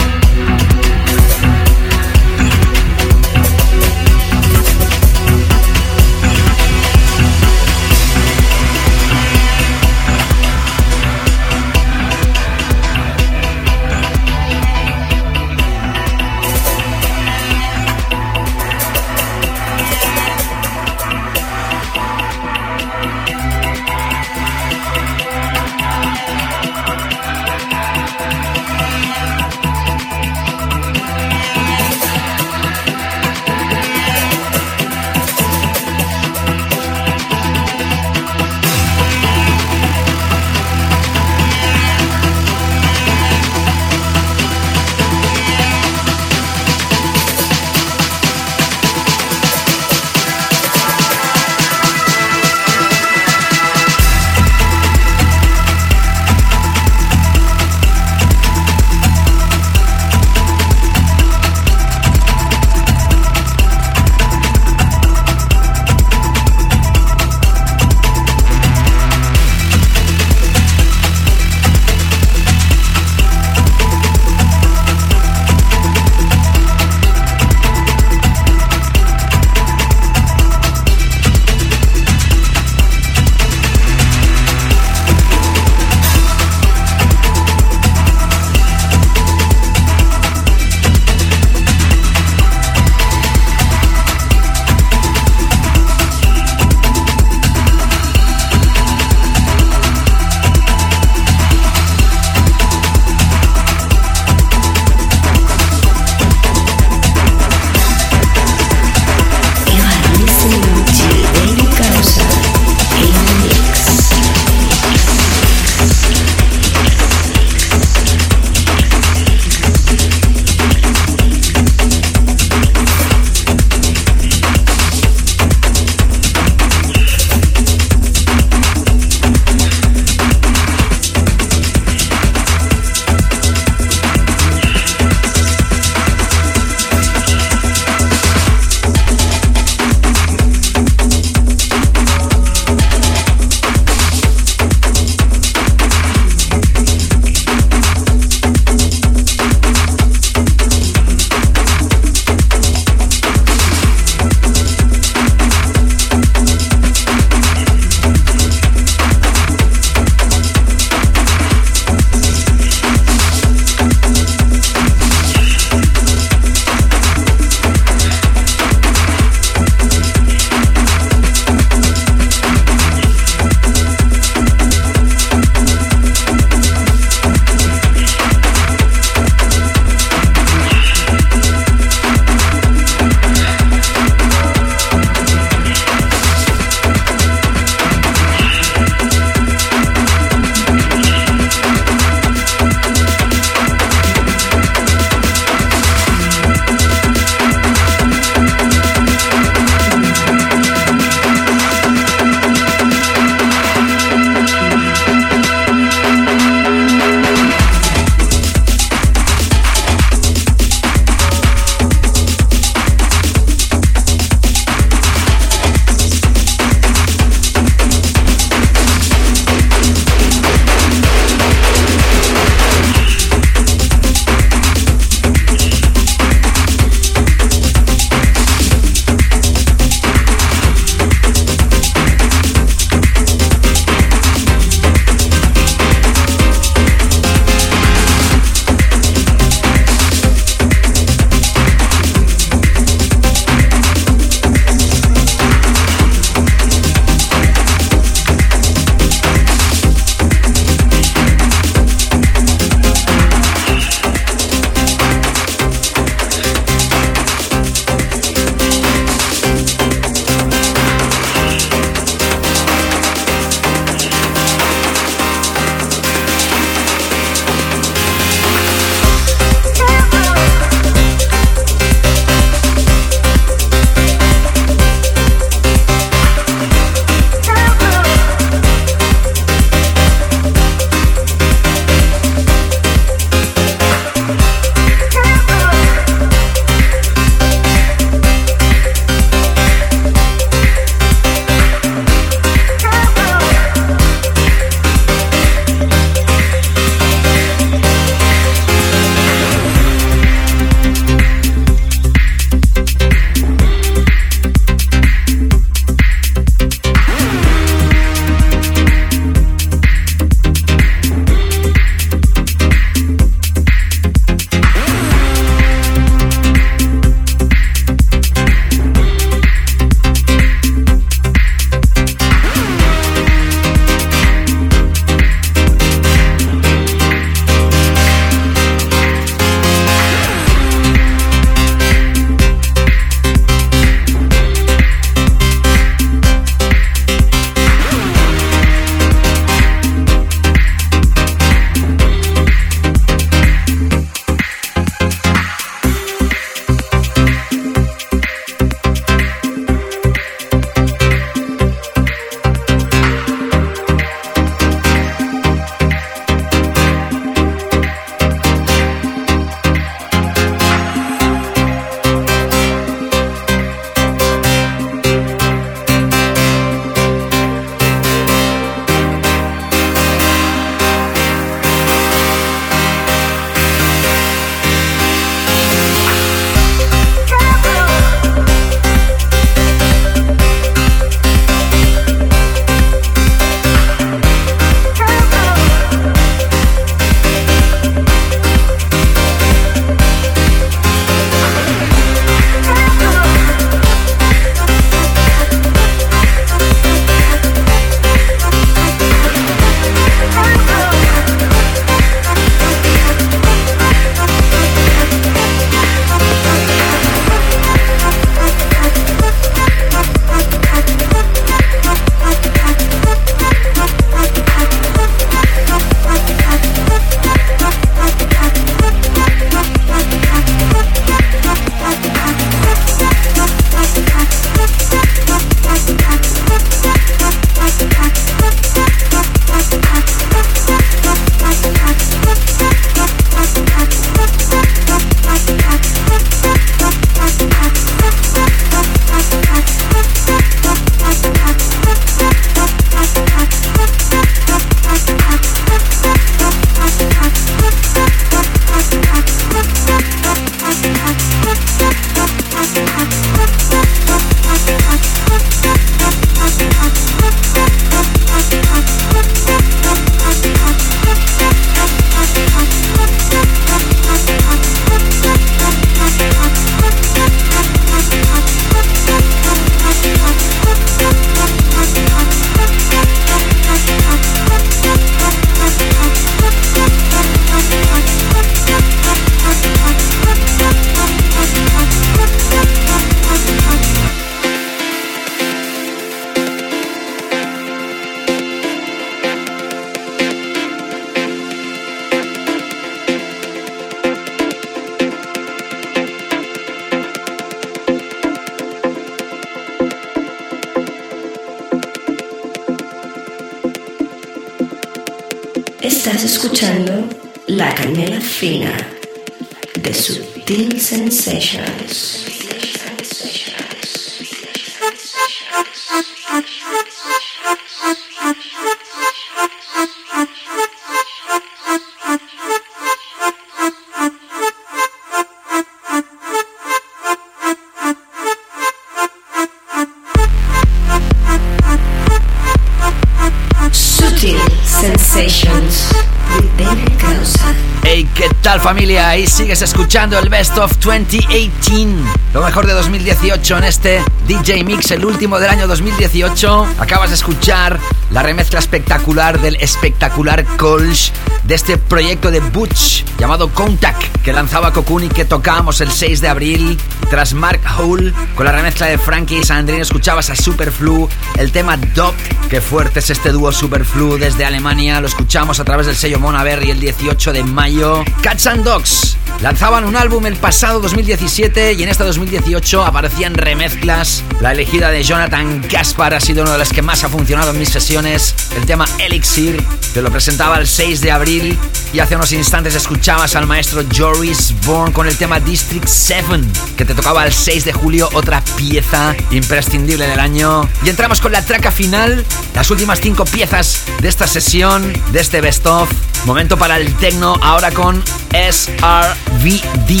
Ahí sigues escuchando el Best of 2018. Lo mejor de 2018 en este DJ Mix, el último del año 2018. Acabas de escuchar la remezcla espectacular del espectacular Colch de este proyecto de Butch llamado Contact que lanzaba Cocoon y que tocábamos el 6 de abril. Tras Mark Hole con la remezcla de Frankie y Sandrine escuchabas a Superflu, el tema Dop. Qué fuerte es este dúo Superflu desde Alemania. Lo escuchamos a través del sello Monaberry el 18 de mayo. Cats and Dogs lanzaban un álbum el pasado 2017 y en este 2018 aparecían remezclas. La elegida de Jonathan Gaspar ha sido una de las que más ha funcionado en mis sesiones. El tema Elixir, te lo presentaba el 6 de abril y hace unos instantes escuchabas al maestro Joris Bourne con el tema District 7, que te tocaba el 6 de julio, otra pieza imprescindible del año. Y entramos con la traca final, las últimas cinco piezas de esta sesión, de este best of. Momento para el techno, ahora con SRVD.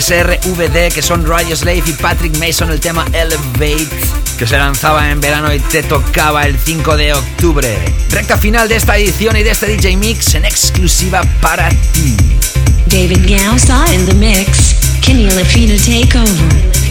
SRVD, que son Radio Slave y Patrick Mason, el tema Elevate, que se lanzaba en verano y te tocaba el 5 de octubre. Recta final de esta edición y de este DJ Mix en exclusiva para ti. David Gausa in the mix. Kenny Lafina Takeover.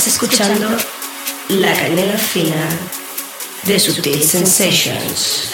Estás escuchando La Canela Fina de Sutil Sensations.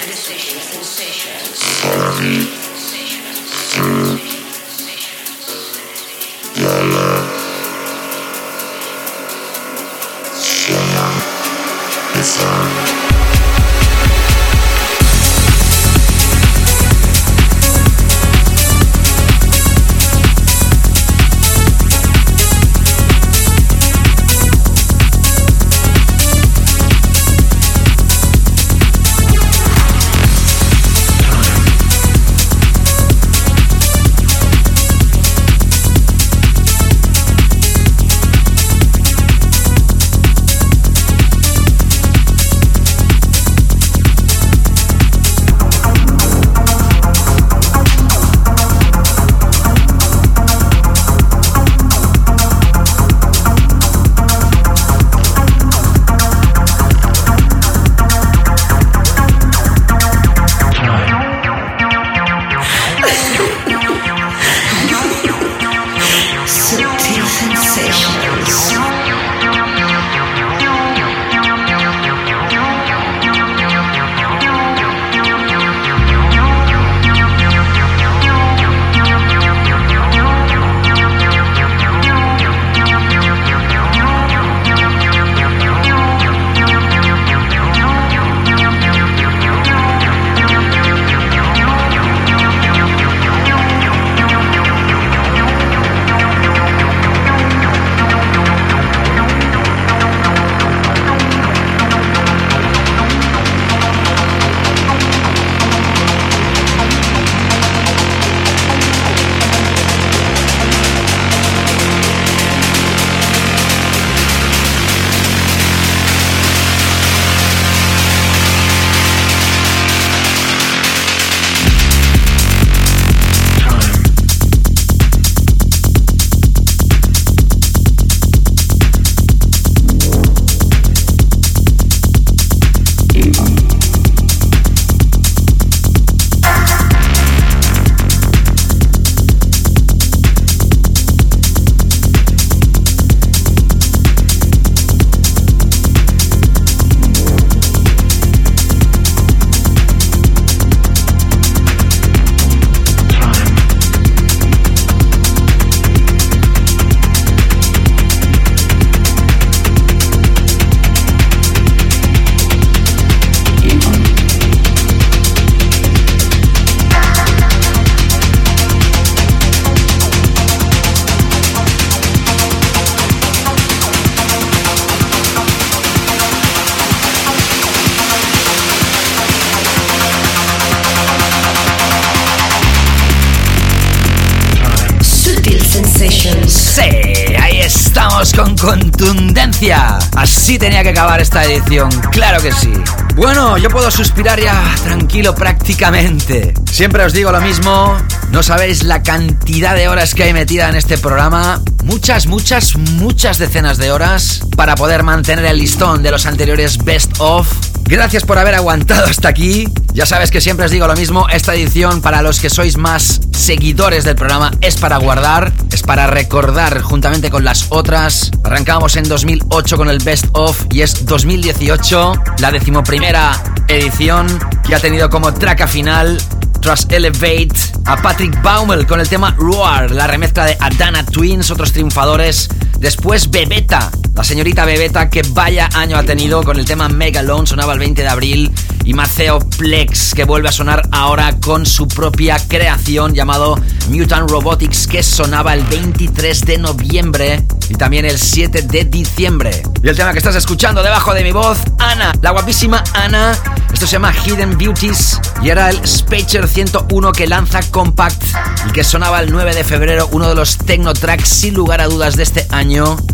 Así tenía que acabar esta edición, claro que sí. Bueno, yo puedo suspirar ya tranquilo prácticamente. Siempre os digo lo mismo, no sabéis la cantidad de horas que hay metida en este programa. Muchas, muchas, muchas decenas de horas para poder mantener el listón de los anteriores Best of. Gracias por haber aguantado hasta aquí. Ya sabes que siempre os digo lo mismo, esta edición para los que sois más seguidores del programa es para guardar, es para recordar juntamente con las otras. Arrancamos en 2008 con el Best of y es 2018, la decimoprimera edición que ha tenido como traca final tras Elevate a Patrick Baumel con el tema Roar, la remezcla de Adana Twins, otros triunfadores. Después Bebeta, la señorita Bebeta que vaya año ha tenido con el tema Megalone, sonaba el 20 de abril. Y Maceo Plex que vuelve a sonar ahora con su propia creación llamado Mutant Robotics que sonaba el 23 de noviembre y también el 7 de diciembre. Y el tema que estás escuchando debajo de mi voz, Ana, la guapísima Ana. Esto se llama Hidden Beauties y era el Spacer 101 que lanza Compact y que sonaba el 9 de febrero, uno de los techno tracks sin lugar a dudas de este año.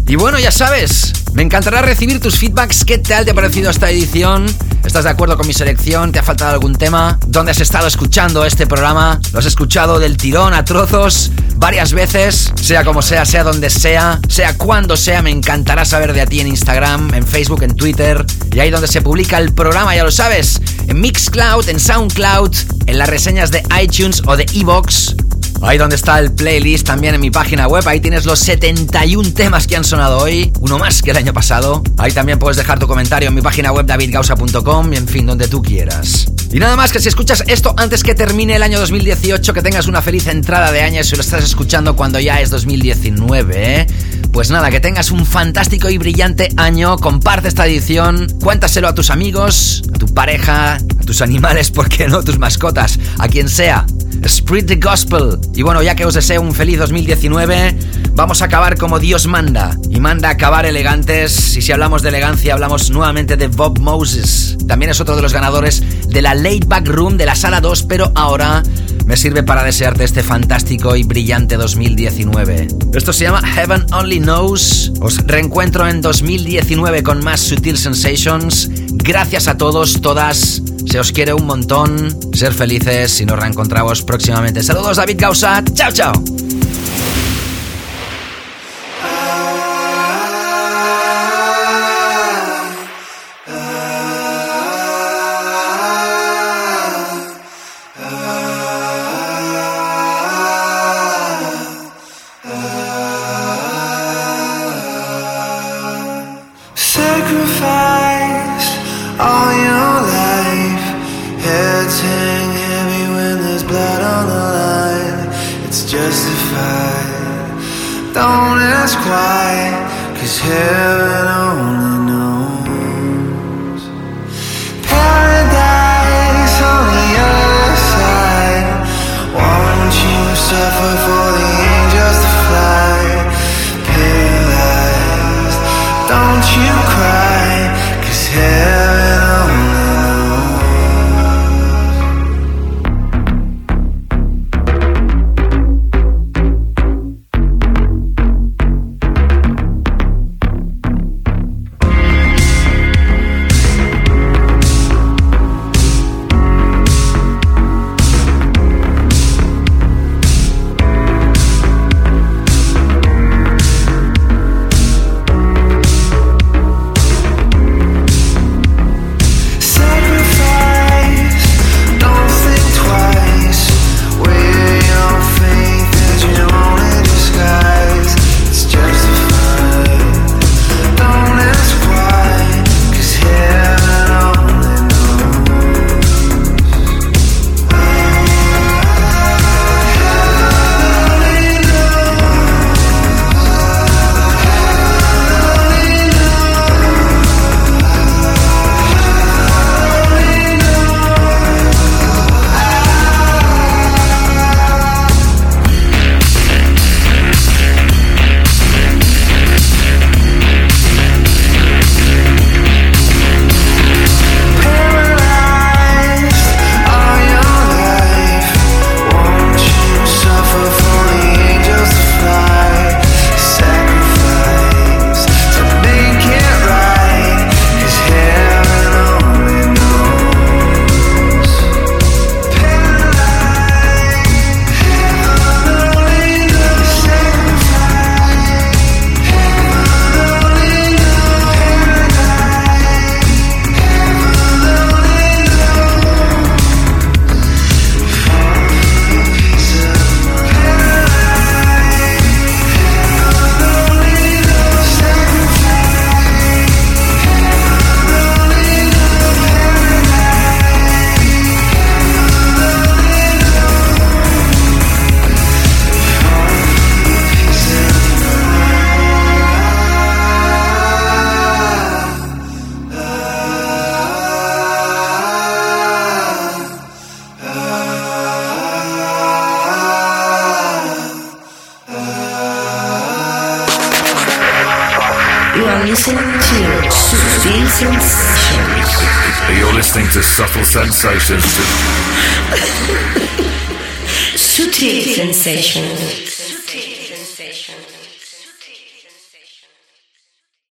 Y bueno, ya sabes, me encantará recibir tus feedbacks. ¿Qué tal te ha parecido esta edición? ¿Estás de acuerdo con mi selección? ¿Te ha faltado algún tema? ¿Dónde has estado escuchando este programa? ¿Lo has escuchado del tirón a trozos varias veces? Sea como sea, sea donde sea, sea cuando sea, me encantará saber de ti en Instagram, en Facebook, en Twitter y ahí donde se publica el programa, ya lo sabes, en Mixcloud, en Soundcloud, en las reseñas de iTunes o de Evox Ahí donde está el playlist también en mi página web. Ahí tienes los 71 temas que han sonado hoy. Uno más que el año pasado. Ahí también puedes dejar tu comentario en mi página web davidgausa.com y en fin, donde tú quieras. Y nada más que si escuchas esto antes que termine el año 2018, que tengas una feliz entrada de año si lo estás escuchando cuando ya es 2019, ¿eh? Pues nada, que tengas un fantástico y brillante año. Comparte esta edición, cuéntaselo a tus amigos, a tu pareja, a tus animales, ¿por qué no? Tus mascotas, a quien sea. Spread the Gospel. Y bueno, ya que os deseo un feliz 2019, vamos a acabar como Dios manda. Y manda acabar elegantes. Y si hablamos de elegancia, hablamos nuevamente de Bob Moses. También es otro de los ganadores de la Late Back Room de la Sala 2, pero ahora me sirve para desearte este fantástico y brillante 2019. Esto se llama Heaven Only Knows. Os reencuentro en 2019 con más Sutil Sensations. Gracias a todos, todas. Se os quiere un montón. Ser felices y nos reencontramos próximamente. Saludos, David Gausa. Chao, chao.